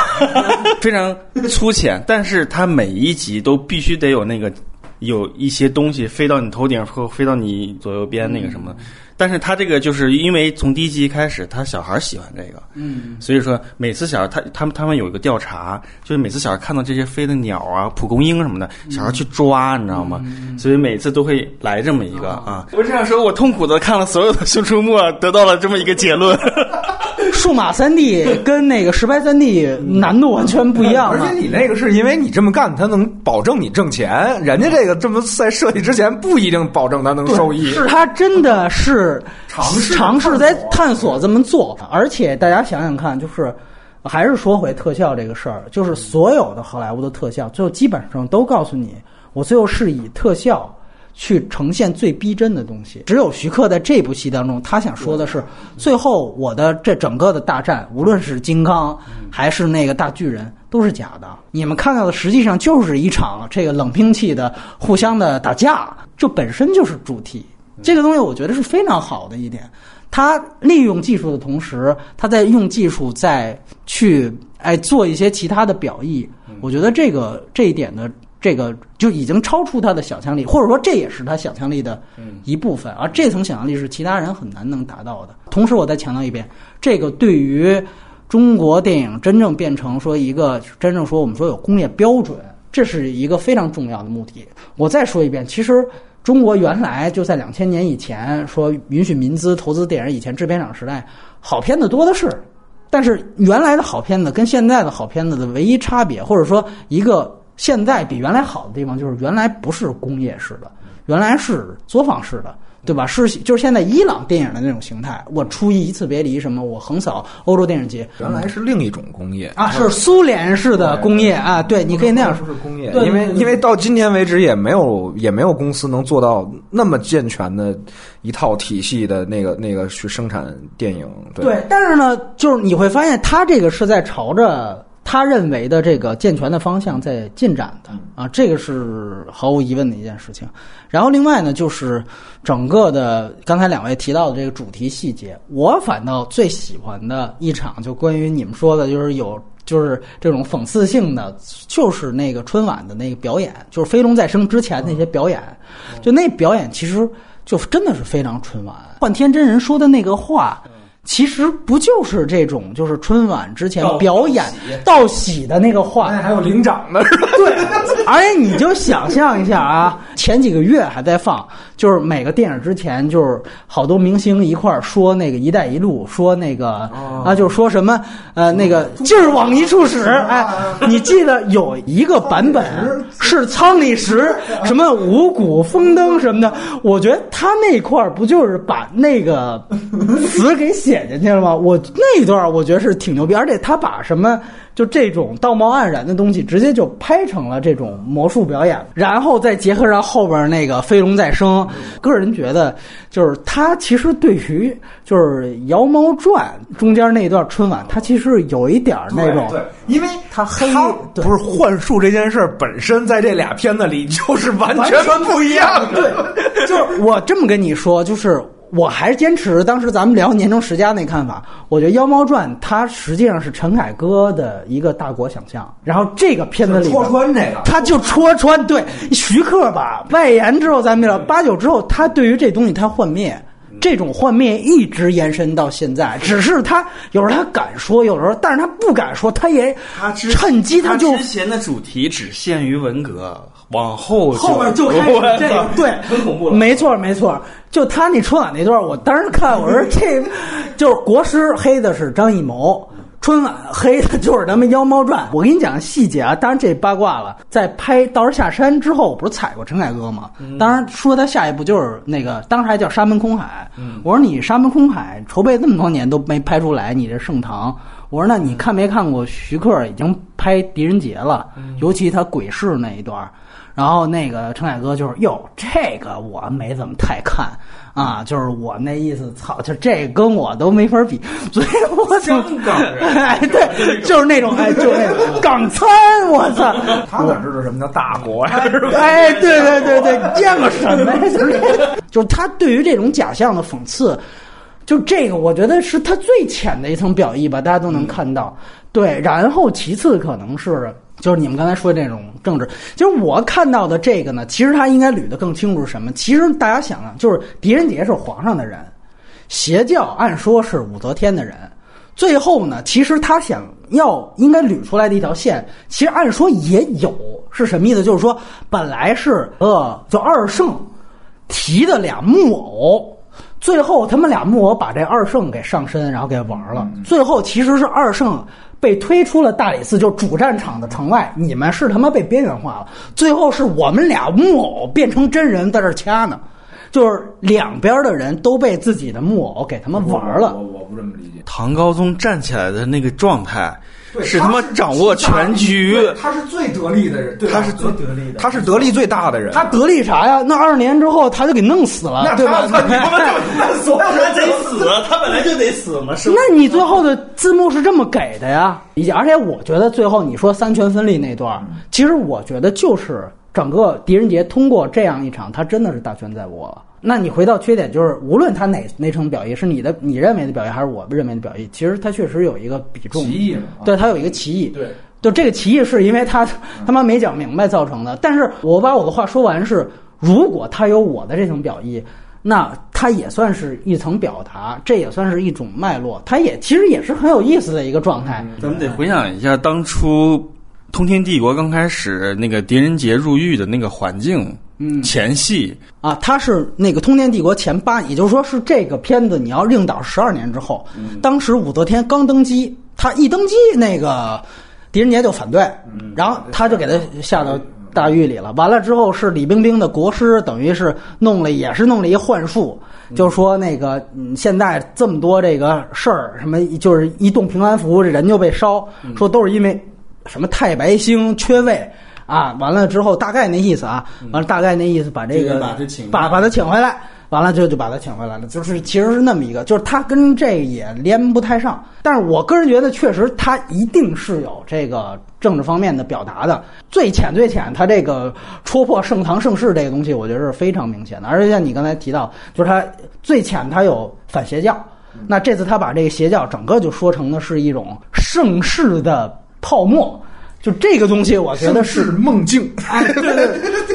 非常粗浅，但是它每一集都必须得有那个有一些东西飞到你头顶或飞到你左右边那个什么。但是他这个就是因为从第一集开始，他小孩喜欢这个，嗯，所以说每次小孩他他们他们有一个调查，就是每次小孩看到这些飞的鸟啊、蒲公英什么的，小孩去抓，你知道吗？所以每次都会来这么一个啊。我只想说，我痛苦的看了所有的《熊出没》，得到了这么一个结论。数码三 D 跟那个实拍三 D 难度完全不一样，而且你那个是因为你这么干，它能保证你挣钱，人家这个这么在设计之前不一定保证它能收益，是他真的是尝试 尝试在探索这么做，而且大家想想看，就是还是说回特效这个事儿，就是所有的好莱坞的特效，最后基本上都告诉你，我最后是以特效。去呈现最逼真的东西，只有徐克在这部戏当中，他想说的是，最后我的这整个的大战，无论是金刚还是那个大巨人，都是假的。你们看到的实际上就是一场这个冷兵器的互相的打架，这本身就是主题。这个东西我觉得是非常好的一点，他利用技术的同时，他在用技术在去哎做一些其他的表意。我觉得这个这一点的。这个就已经超出他的想象力，或者说这也是他想象力的一部分，而这层想象力是其他人很难能达到的。同时，我再强调一遍，这个对于中国电影真正变成说一个真正说我们说有工业标准，这是一个非常重要的目的。我再说一遍，其实中国原来就在两千年以前说允许民资投资电影，以前制片厂时代好片子多的是，但是原来的好片子跟现在的好片子的唯一差别，或者说一个。现在比原来好的地方就是原来不是工业式的，原来是作坊式的，对吧？是就是现在伊朗电影的那种形态。我出一一次别离什么，我横扫欧洲电影节。原来是另一种工业啊，是苏联式的工业啊。对，你可以那样说。是工业，因为因为到今天为止也没有也没有公司能做到那么健全的一套体系的那个那个去生产电影。对，但是呢，就是你会发现，它这个是在朝着。他认为的这个健全的方向在进展的啊，这个是毫无疑问的一件事情。然后另外呢，就是整个的刚才两位提到的这个主题细节，我反倒最喜欢的一场，就关于你们说的，就是有就是这种讽刺性的，就是那个春晚的那个表演，就是飞龙在生之前那些表演，就那表演其实就真的是非常春晚。幻天真人说的那个话。其实不就是这种，就是春晚之前表演道喜的那个话，还有领奖的，对。而且你就想象一下啊，前几个月还在放，就是每个电影之前，就是好多明星一块儿说那个“一带一路”，说那个、啊，就是说什么呃，那个劲儿往一处使。哎，你记得有一个版本 是仓廪实，什么五谷丰登什么的，我觉得他那块儿不就是把那个词给写进去了吗？我那一段我觉得是挺牛逼，而且他把什么。就这种道貌岸然的东西，直接就拍成了这种魔术表演，然后再结合上后边那个飞龙再生，个人觉得就是他其实对于就是《妖猫传》中间那一段春晚，他其实有一点那种，对，因为他黑他不是幻术这件事本身，在这俩片子里就是完全不一样的。对，就是我这么跟你说，就是。我还是坚持当时咱们聊年终十佳那看法，我觉得《妖猫传》它实际上是陈凯歌的一个大国想象，然后这个片子里戳穿这个，他就戳穿对徐克吧外延之后，咱们聊八九之后，他对于这东西他幻灭。这种幻灭一直延伸到现在，只是他有时候他敢说，有时候但是他不敢说，他也他趁机他就之前的主题只限于文革，往后后面就开始 这个，对，很恐怖了。没错没错，就他那春晚那段，我当时看，我说这 就是国师黑的是张艺谋。春晚黑的就是咱们《妖猫传》，我跟你讲细节啊，当然这八卦了。在拍《道士下山》之后，不是踩过陈凯歌吗？当然说他下一步就是那个，当时还叫《沙门空海》。我说你《沙门空海》筹备这么多年都没拍出来，你这盛唐。我说那你看没看过徐克已经拍《狄仁杰》了，尤其他鬼市那一段。然后那个陈凯歌就是哟，这个我没怎么太看啊，就是我那意思，操，就这跟我都没法比，所以我香港人 哎，对，就是那种哎，就是那种 港餐，我操，他哪知道什么叫大国呀？是吧？哎，对对对对，见过什么呀？就是就是他对于这种假象的讽刺，就这个，我觉得是他最浅的一层表意吧，大家都能看到。对，然后其次可能是就是你们刚才说的这种政治，就是我看到的这个呢，其实他应该捋得更清楚是什么。其实大家想啊，就是狄仁杰是皇上的人，邪教按说是武则天的人。最后呢，其实他想要应该捋出来的一条线，其实按说也有，是什么意思？就是说，本来是呃，就二圣提的俩木偶，最后他们俩木偶把这二圣给上身，然后给玩了。最后其实是二圣被推出了大理寺，就主战场的城外，你们是他妈被边缘化了。最后是我们俩木偶变成真人在这掐呢。就是两边的人都被自己的木偶给他们玩了。我我不这么理解。唐高宗站起来的那个状态，是他妈掌握全局。对他是最得力的人，对他是最得力的他是得力最大的人。他得力啥呀？那二十年之后他就给弄死了，对吧？他 那所有人得死，他本来就得死嘛，是吧？那你最后的字幕是这么给的呀？而且我觉得最后你说三权分立那段，其实我觉得就是整个狄仁杰通过这样一场，他真的是大权在握了。那你回到缺点，就是无论他哪哪层表意是你的你认为的表意，还是我认为的表意，其实它确实有一个比重，歧义嘛对它有一个歧义，对。就这个歧义是因为他他妈没讲明白造成的。但是我把我的话说完是，如果他有我的这层表意，那他也算是一层表达，这也算是一种脉络，他也其实也是很有意思的一个状态。咱们得回想一下当初通天帝国刚开始那个狄仁杰入狱的那个环境，嗯前戏啊，他是那个通天帝国前八，也就是说是这个片子你要另导十二年之后，当时武则天刚登基，他一登基，那个狄仁杰就反对，然后他就给他下到大狱里了。完了之后是李冰冰的国师，等于是弄了，也是弄了一幻术，就说那个嗯，现在这么多这个事儿，什么就是一动平安符，这人就被烧，说都是因为什么太白星缺位。啊，完了之后大概那意思啊，完了大概那意思把这个把他请把把他请回来，完了就就把他请回来了，就是其实是那么一个，就是他跟这也连不太上，但是我个人觉得确实他一定是有这个政治方面的表达的，最浅最浅，他这个戳破盛唐盛世这个东西，我觉得是非常明显的，而且像你刚才提到，就是他最浅他有反邪教，那这次他把这个邪教整个就说成的是一种盛世的泡沫。就这个东西，我觉得是梦境。哎，对对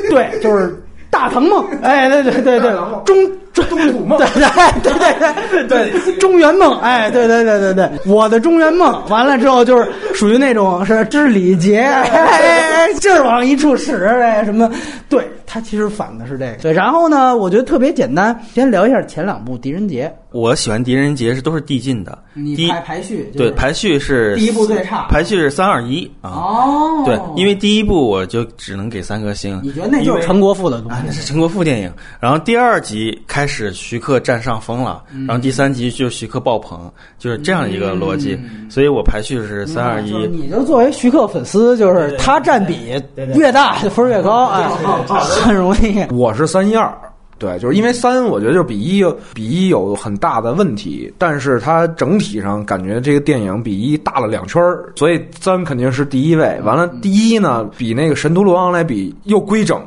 对，就是大唐梦，哎，对对对对，中中土梦，对对对对对，中原梦，哎，对对对对对，我的中原梦，完了之后就是属于那种是知礼节，哎，劲儿往一处使，哎，什么，对他其实反的是这个，对，然后呢，我觉得特别简单，先聊一下前两部《狄仁杰》，我喜欢《狄仁杰》是都是递进的，第一你排排序，就是对排序是第一部最差。排序是三二一啊。哦，对，因为第一部我就只能给三颗星。你觉得那就是陈国富的东啊，那，是陈国富电影。然后第二集开始徐克占上风了，嗯。然后第三集就是徐克爆棚，就是这样一个逻辑。所以我排序是三二一。你就作为徐克粉丝，就是他占比越大，分儿越高，哎，很容易。我是三一二。对，就是因为三，我觉得就是比一比一有很大的问题，但是它整体上感觉这个电影比一大了两圈儿，所以三肯定是第一位。完了，第一呢比那个《神都罗王》来比又规整，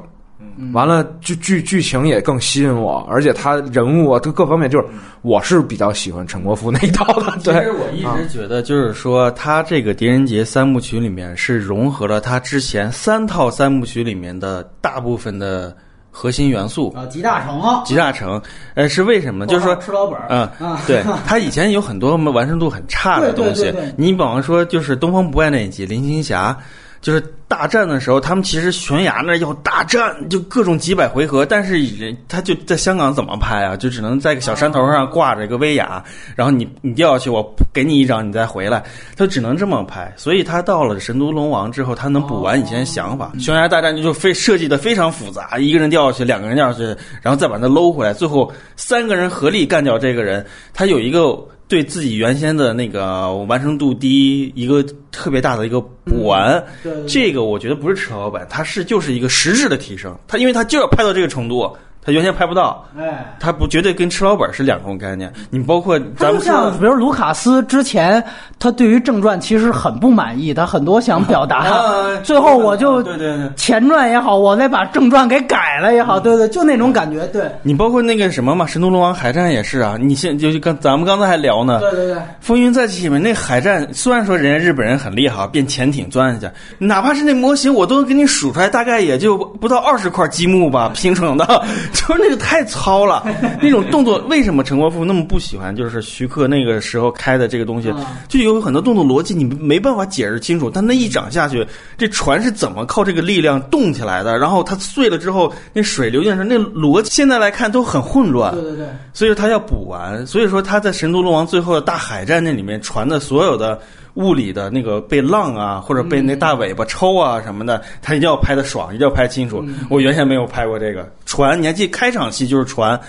完了剧剧剧情也更吸引我，而且他人物啊各各方面就是我是比较喜欢陈国富那一套的。对，其实我一直觉得，就是说，他这个《狄仁杰》三部曲里面是融合了他之前三套三部曲里面的大部分的核心元素。啊，集大成，集大成，呃，是为什么？就是说，吃老本儿嗯啊，对他以前有很多完成度很差的东西 对对。你比方说，就是《东方不败》那一集，林青霞。就是大战的时候，他们其实悬崖那儿要大战，就各种几百回合，但是人他就在香港怎么拍啊？就只能在个小山头上挂着一个威亚，然后你你掉下去，我给你一掌，你再回来，他只能这么拍。所以他到了神都龙王之后，他能补完以前的想法。悬崖大战就非设计的非常复杂，一个人掉下去，两个人掉下去，然后再把他搂回来，最后三个人合力干掉这个人。他有一个对自己原先的那个完成度低一个特别大的一个补完。对对对这个我觉得不是吃老板，它是就是一个实质的提升。他因为他就要拍到这个程度，他原先拍不到。哎。他不绝对跟吃老本是两种概念。你包括就咱们像比如卢卡斯之前，他对于正传其实很不满意，他很多想表达，啊最后我就对对对前传也好，我再把正传给改了也好，对对，就那种感觉，对，你包括那个什么嘛，《神都龙王海战》也是啊。你现就是刚咱们刚才还聊呢，对对对，《风云再起》里面那海战，虽然说人家日本人很厉害，啊，变潜艇钻下去，哪怕是那模型，我都能给你数出来，大概也就不到二十块积木吧拼成的，就是那个太糙了，那种动作。为什么陈国富那么不喜欢？就是徐克那个时候开的这个东西，就有很多动作逻辑你没办法解释清楚。但那一掌下去，这船是怎么靠这个力量动起来的？然后它碎了之后，那水流进去，那逻辑现在来看都很混乱。对对对，所以说他要补完，所以说他在神都龙王最后的大海战那里面船的所有的物理的那个被浪啊，或者被那大尾巴抽啊什么的，他一定要拍的爽，一定要拍清楚。我原先没有拍过这个船，你还记开场戏就是船。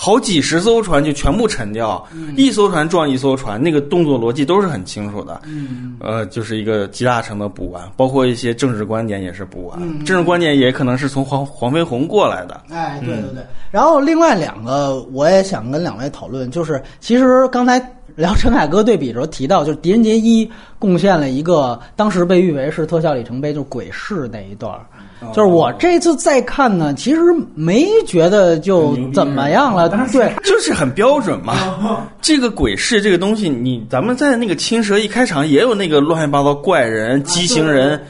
好几十艘船就全部沉掉，一艘船撞一艘船，那个动作逻辑都是很清楚的。嗯，呃，就是一个集大成的补完，包括一些政治观点也是补完。嗯政治观点也可能是从黄黄飞鸿过来的。哎，对对对。然后另外两个，我也想跟两位讨论，就是其实刚才聊陈凯歌对比的时候提到，就是《狄仁杰一》贡献了一个当时被誉为是特效里程碑，就是鬼市那一段儿。就是我这次再看呢，其实没觉得就怎么样了，对，就是很标准嘛。这个鬼市这个东西，你咱们在那个青蛇一开场也有那个乱七八糟怪人、畸形人、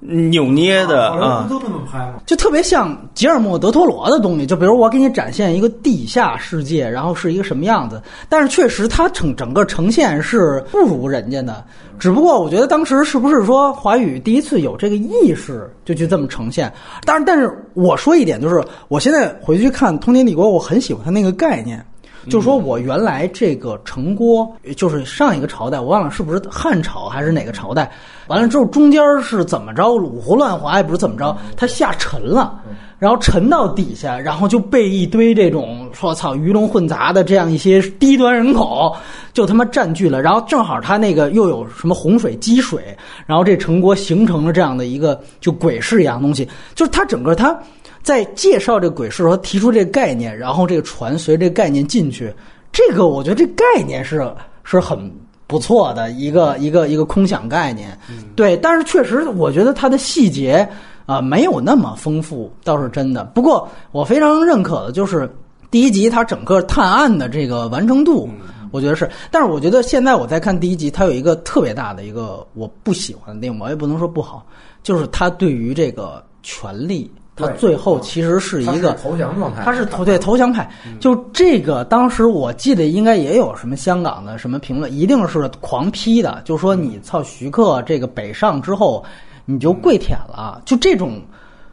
扭捏的啊。都这么拍吗？就特别像吉尔莫·德托罗的东西，就比如我给你展现一个地下世界，然后是一个什么样子，但是确实它整整个呈现是不如人家的。只不过我觉得当时是不是说华语第一次有这个意识，就去这么呈现？但是，但是我说一点，就是我现在回去看《通天帝国》，我很喜欢它那个概念。就是说我原来这个城郭，就是上一个朝代，我忘了是不是汉朝还是哪个朝代。完了之后，中间是怎么着，五胡乱华也不是怎么着，它下沉了，然后沉到底下，然后就被一堆这种说操鱼龙混杂的这样一些低端人口就他妈占据了。然后正好他那个又有什么洪水积水，然后这城郭形成了这样的一个就鬼市一样东西，就是它整个它。在介绍这个鬼市的时候提出这个概念，然后这个船随这个概念进去，这个我觉得这概念是是很不错的一个一个一个空想概念，对。但是确实，我觉得它的细节啊、没有那么丰富，倒是真的。不过我非常认可的就是第一集它整个探案的这个完成度。我觉得是，但是我觉得现在我在看第一集，它有一个特别大的一个我不喜欢的地方，我也不能说不好，就是它对于这个权力他最后其实是一个投降状态，他是投对投降派。就这个，当时我记得应该也有什么香港的什么评论，一定是狂批的，就说你操徐克这个北上之后你就跪舔了，就这种。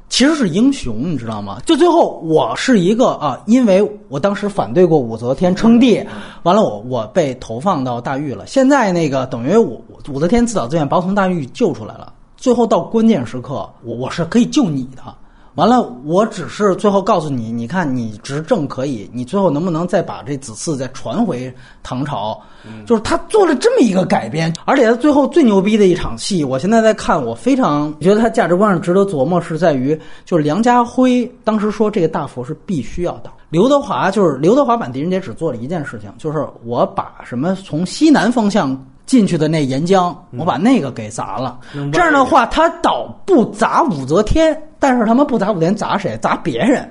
其实是英雄，你知道吗？就最后我是一个啊，因为我当时反对过武则天称帝，完了我我被投放到大狱了。现在那个等于我武则天自导自演把我从大狱救出来了。最后到关键时刻，我我是可以救你的。完了，我只是最后告诉你，你看你执政可以，你最后能不能再把这子嗣再传回唐朝？就是他做了这么一个改编，而且他最后最牛逼的一场戏，我现在在看，我非常觉得他价值观上值得琢磨，是在于就是梁家辉当时说这个大佛是必须要倒，刘德华就是刘德华版狄仁杰只做了一件事情，就是我把什么从西南方向。进去的那岩浆，我把那个给砸了。这样的话，他倒不砸武则天，但是他们不砸武则天，砸谁？砸别人，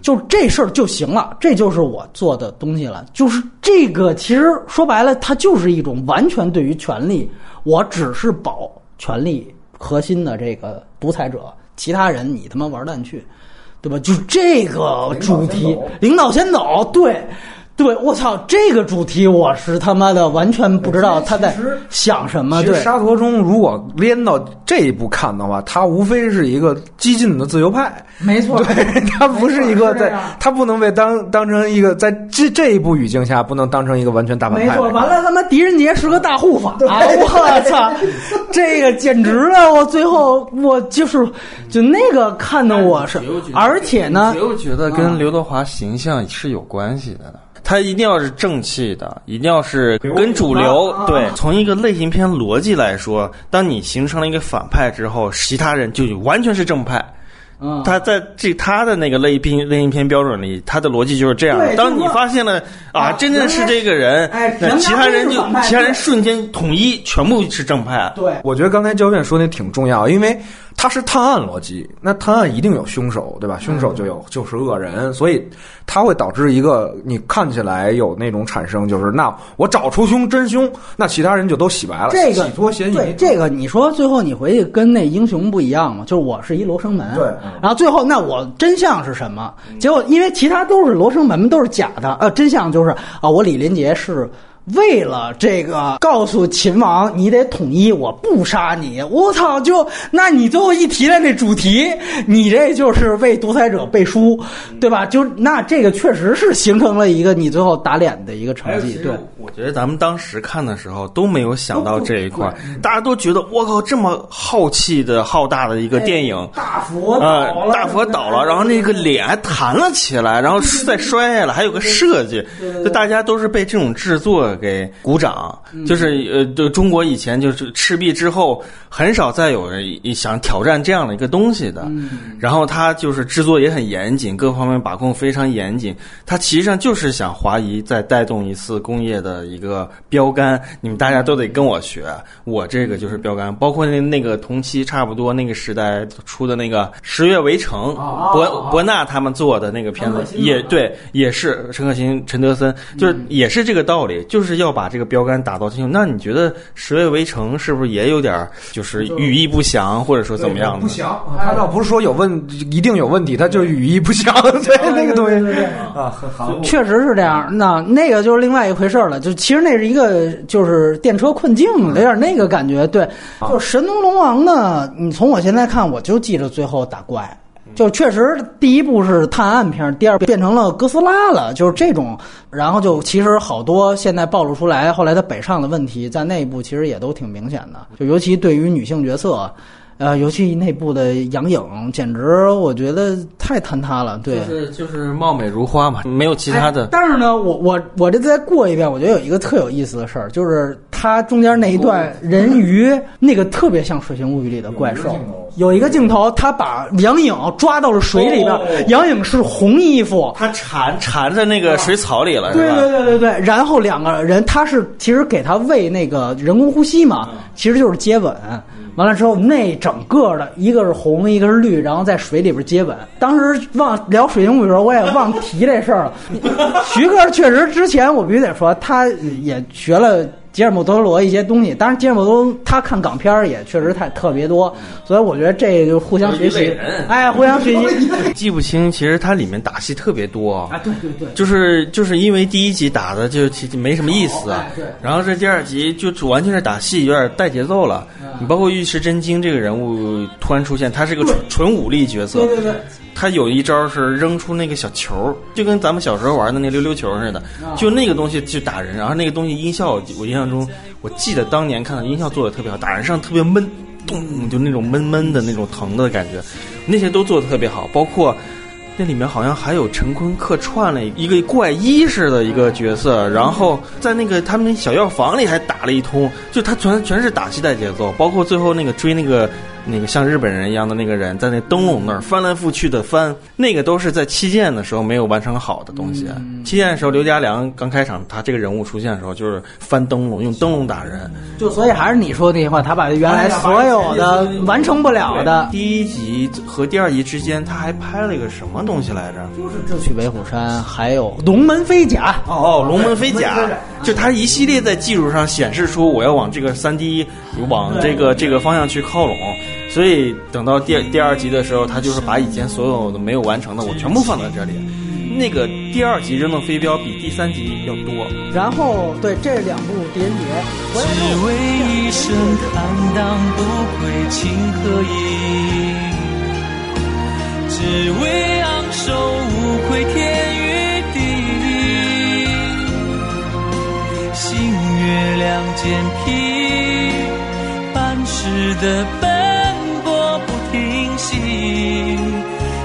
就这事儿就行了。这就是我做的东西了。就是这个，其实说白了，它就是一种完全对于权力，我只是保权力核心的这个独裁者，其他人你他妈玩蛋去，对吧？就这个主题，领导先走，对。对，我操，这个主题我是他妈的完全不知道他在想什么。对，沙陀中如果连到这一步看的话，他无非是一个激进的自由派。没错，对他不是一个在，他不能被当当成一个在这这一步语境下不能当成一个完全大反派。没错，完了他妈狄仁杰是个大护法，我操，这个简直了！我最后我就是就那个看的我是，而且呢，又觉得跟刘德华形象是有关系的。他一定要是正气的，一定要是跟主流。对，从一个类型片逻辑来说，当你形成了一个反派之后，其他人就完全是正派。他在这他的那个类片类型片标准里，他的逻辑就是这样。当你发现了啊，真正是这个人，那其他人就其他人瞬间统一，全部是正派。对，我觉得刚才焦院说那挺重要，因为。它是探案逻辑，那探案一定有凶手，对吧？凶手就有就是恶人，所以它会导致一个你看起来有那种产生，就是那我找出凶真凶，那其他人就都洗白了，这个洗脱嫌疑。对这个，你说最后你回去跟那英雄不一样吗？就是我是一罗生门，对，然后最后那我真相是什么？结果因为其他都是罗生门，都是假的，呃，真相就是啊，我李连杰是。为了这个，告诉秦王你得统一，我不杀你。我操！就那你最后一提来那主题，你这就是为独裁者背书，对吧？就那这个确实是形成了一个你最后打脸的一个成绩。对，我觉得咱们当时看的时候都没有想到这一块，大家都觉得我靠，这么浩气的浩大的一个电影，大佛呃，大佛倒了，然后那个脸还弹了起来，然后再摔下来，还有个设计，就大家都是被这种制作。给鼓掌，就是呃，就中国以前就是赤壁之后，很少再有人想挑战这样的一个东西的。然后他就是制作也很严谨，各方面把控非常严谨。他其实上就是想华谊再带动一次工业的一个标杆，你们大家都得跟我学，我这个就是标杆。包括那那个同期差不多那个时代出的那个《十月围城》，博博纳他们做的那个片子也对，也是陈可辛、陈德森，就是也是这个道理，就是。是要把这个标杆打造清楚，那你觉得《十月围城》是不是也有点就是语义不详，或者说怎么样不详，他倒不是说有问，一定有问题，他就是语义不详，对那个东西啊，确实是这样。那那个就是另外一回事了，就其实那是一个就是电车困境，有点那个感觉。对，就神农龙王呢，你从我现在看，我就记着最后打怪。就确实，第一部是探案片，第二变成了哥斯拉了，就是这种。然后就其实好多现在暴露出来，后来他北上的问题，在内部其实也都挺明显的。就尤其对于女性角色。呃，尤其内部的杨颖，简直我觉得太坍塌了。对，就是就是貌美如花嘛，没有其他的。但是呢，我我我这再过一遍，我觉得有一个特有意思的事儿，就是它中间那一段人鱼那个特别像《水形物语》里的怪兽，有一个镜头，他把杨颖抓到了水里边，杨颖是红衣服，他缠缠在那个水草里了，对对对对对。然后两个人，他是其实给他喂那个人工呼吸嘛，其实就是接吻。完了之后，那整个的一个是红，一个是绿，然后在水里边接吻。当时忘聊水晶物的时候，我也忘提这事儿了。徐克确实之前我必须得说，他也学了吉尔莫德罗一些东西。当然，吉尔莫多罗他看港片儿也确实太特别多，所以我觉得这就互相学习，哎，互相学习。记不清，其实它里面打戏特别多啊，对对对，就是就是因为第一集打的就其实没什么意思啊，然后这第二集就完全是打戏，有点带节奏了。你包括尉迟真经这个人物突然出现，他是个纯纯武力角色，对对对。他有一招是扔出那个小球，就跟咱们小时候玩的那溜溜球似的，就那个东西去打人。然后那个东西音效，我印象中，我记得当年看到音效做的特别好，打人上特别闷，咚，就那种闷闷的那种疼的感觉，那些都做的特别好。包括那里面好像还有陈坤客串了一个怪医似的一个角色，然后在那个他们那小药房里还打了一通，就他全全是打戏带节奏，包括最后那个追那个。那个像日本人一样的那个人，在那灯笼那儿翻来覆去的翻，那个都是在七剑的时候没有完成好的东西。七剑的时候，刘家良刚开场，他这个人物出现的时候，就是翻灯笼，用灯笼打人。就所以还是你说那句话，他把原来所有的完成不了的。第一集和第二集之间，他还拍了一个什么东西来着？就是《智取威虎山》，还有《龙门飞甲》。哦哦，《龙门飞甲》就他一系列在技术上显示出我要往这个三 D 往这个这个方向去靠拢。所以等到第第二集的时候，他就是把以前所有的没有完成的，我全部放在这里。那个第二集扔的飞镖比第三集要多。然后对这两部谍谍，只为一生坦荡不愧情和义，只为昂首无愧天与地，星月两肩披，半世的奔。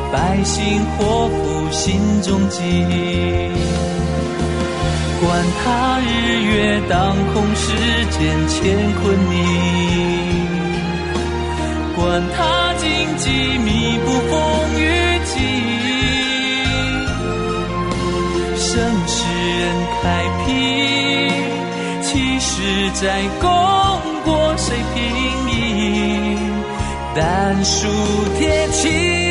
百姓祸福心中记，管他日月当空，世间乾坤逆，管他荆棘密布，风雨急，盛世人开辟，七世在功过谁平移？但数贴近。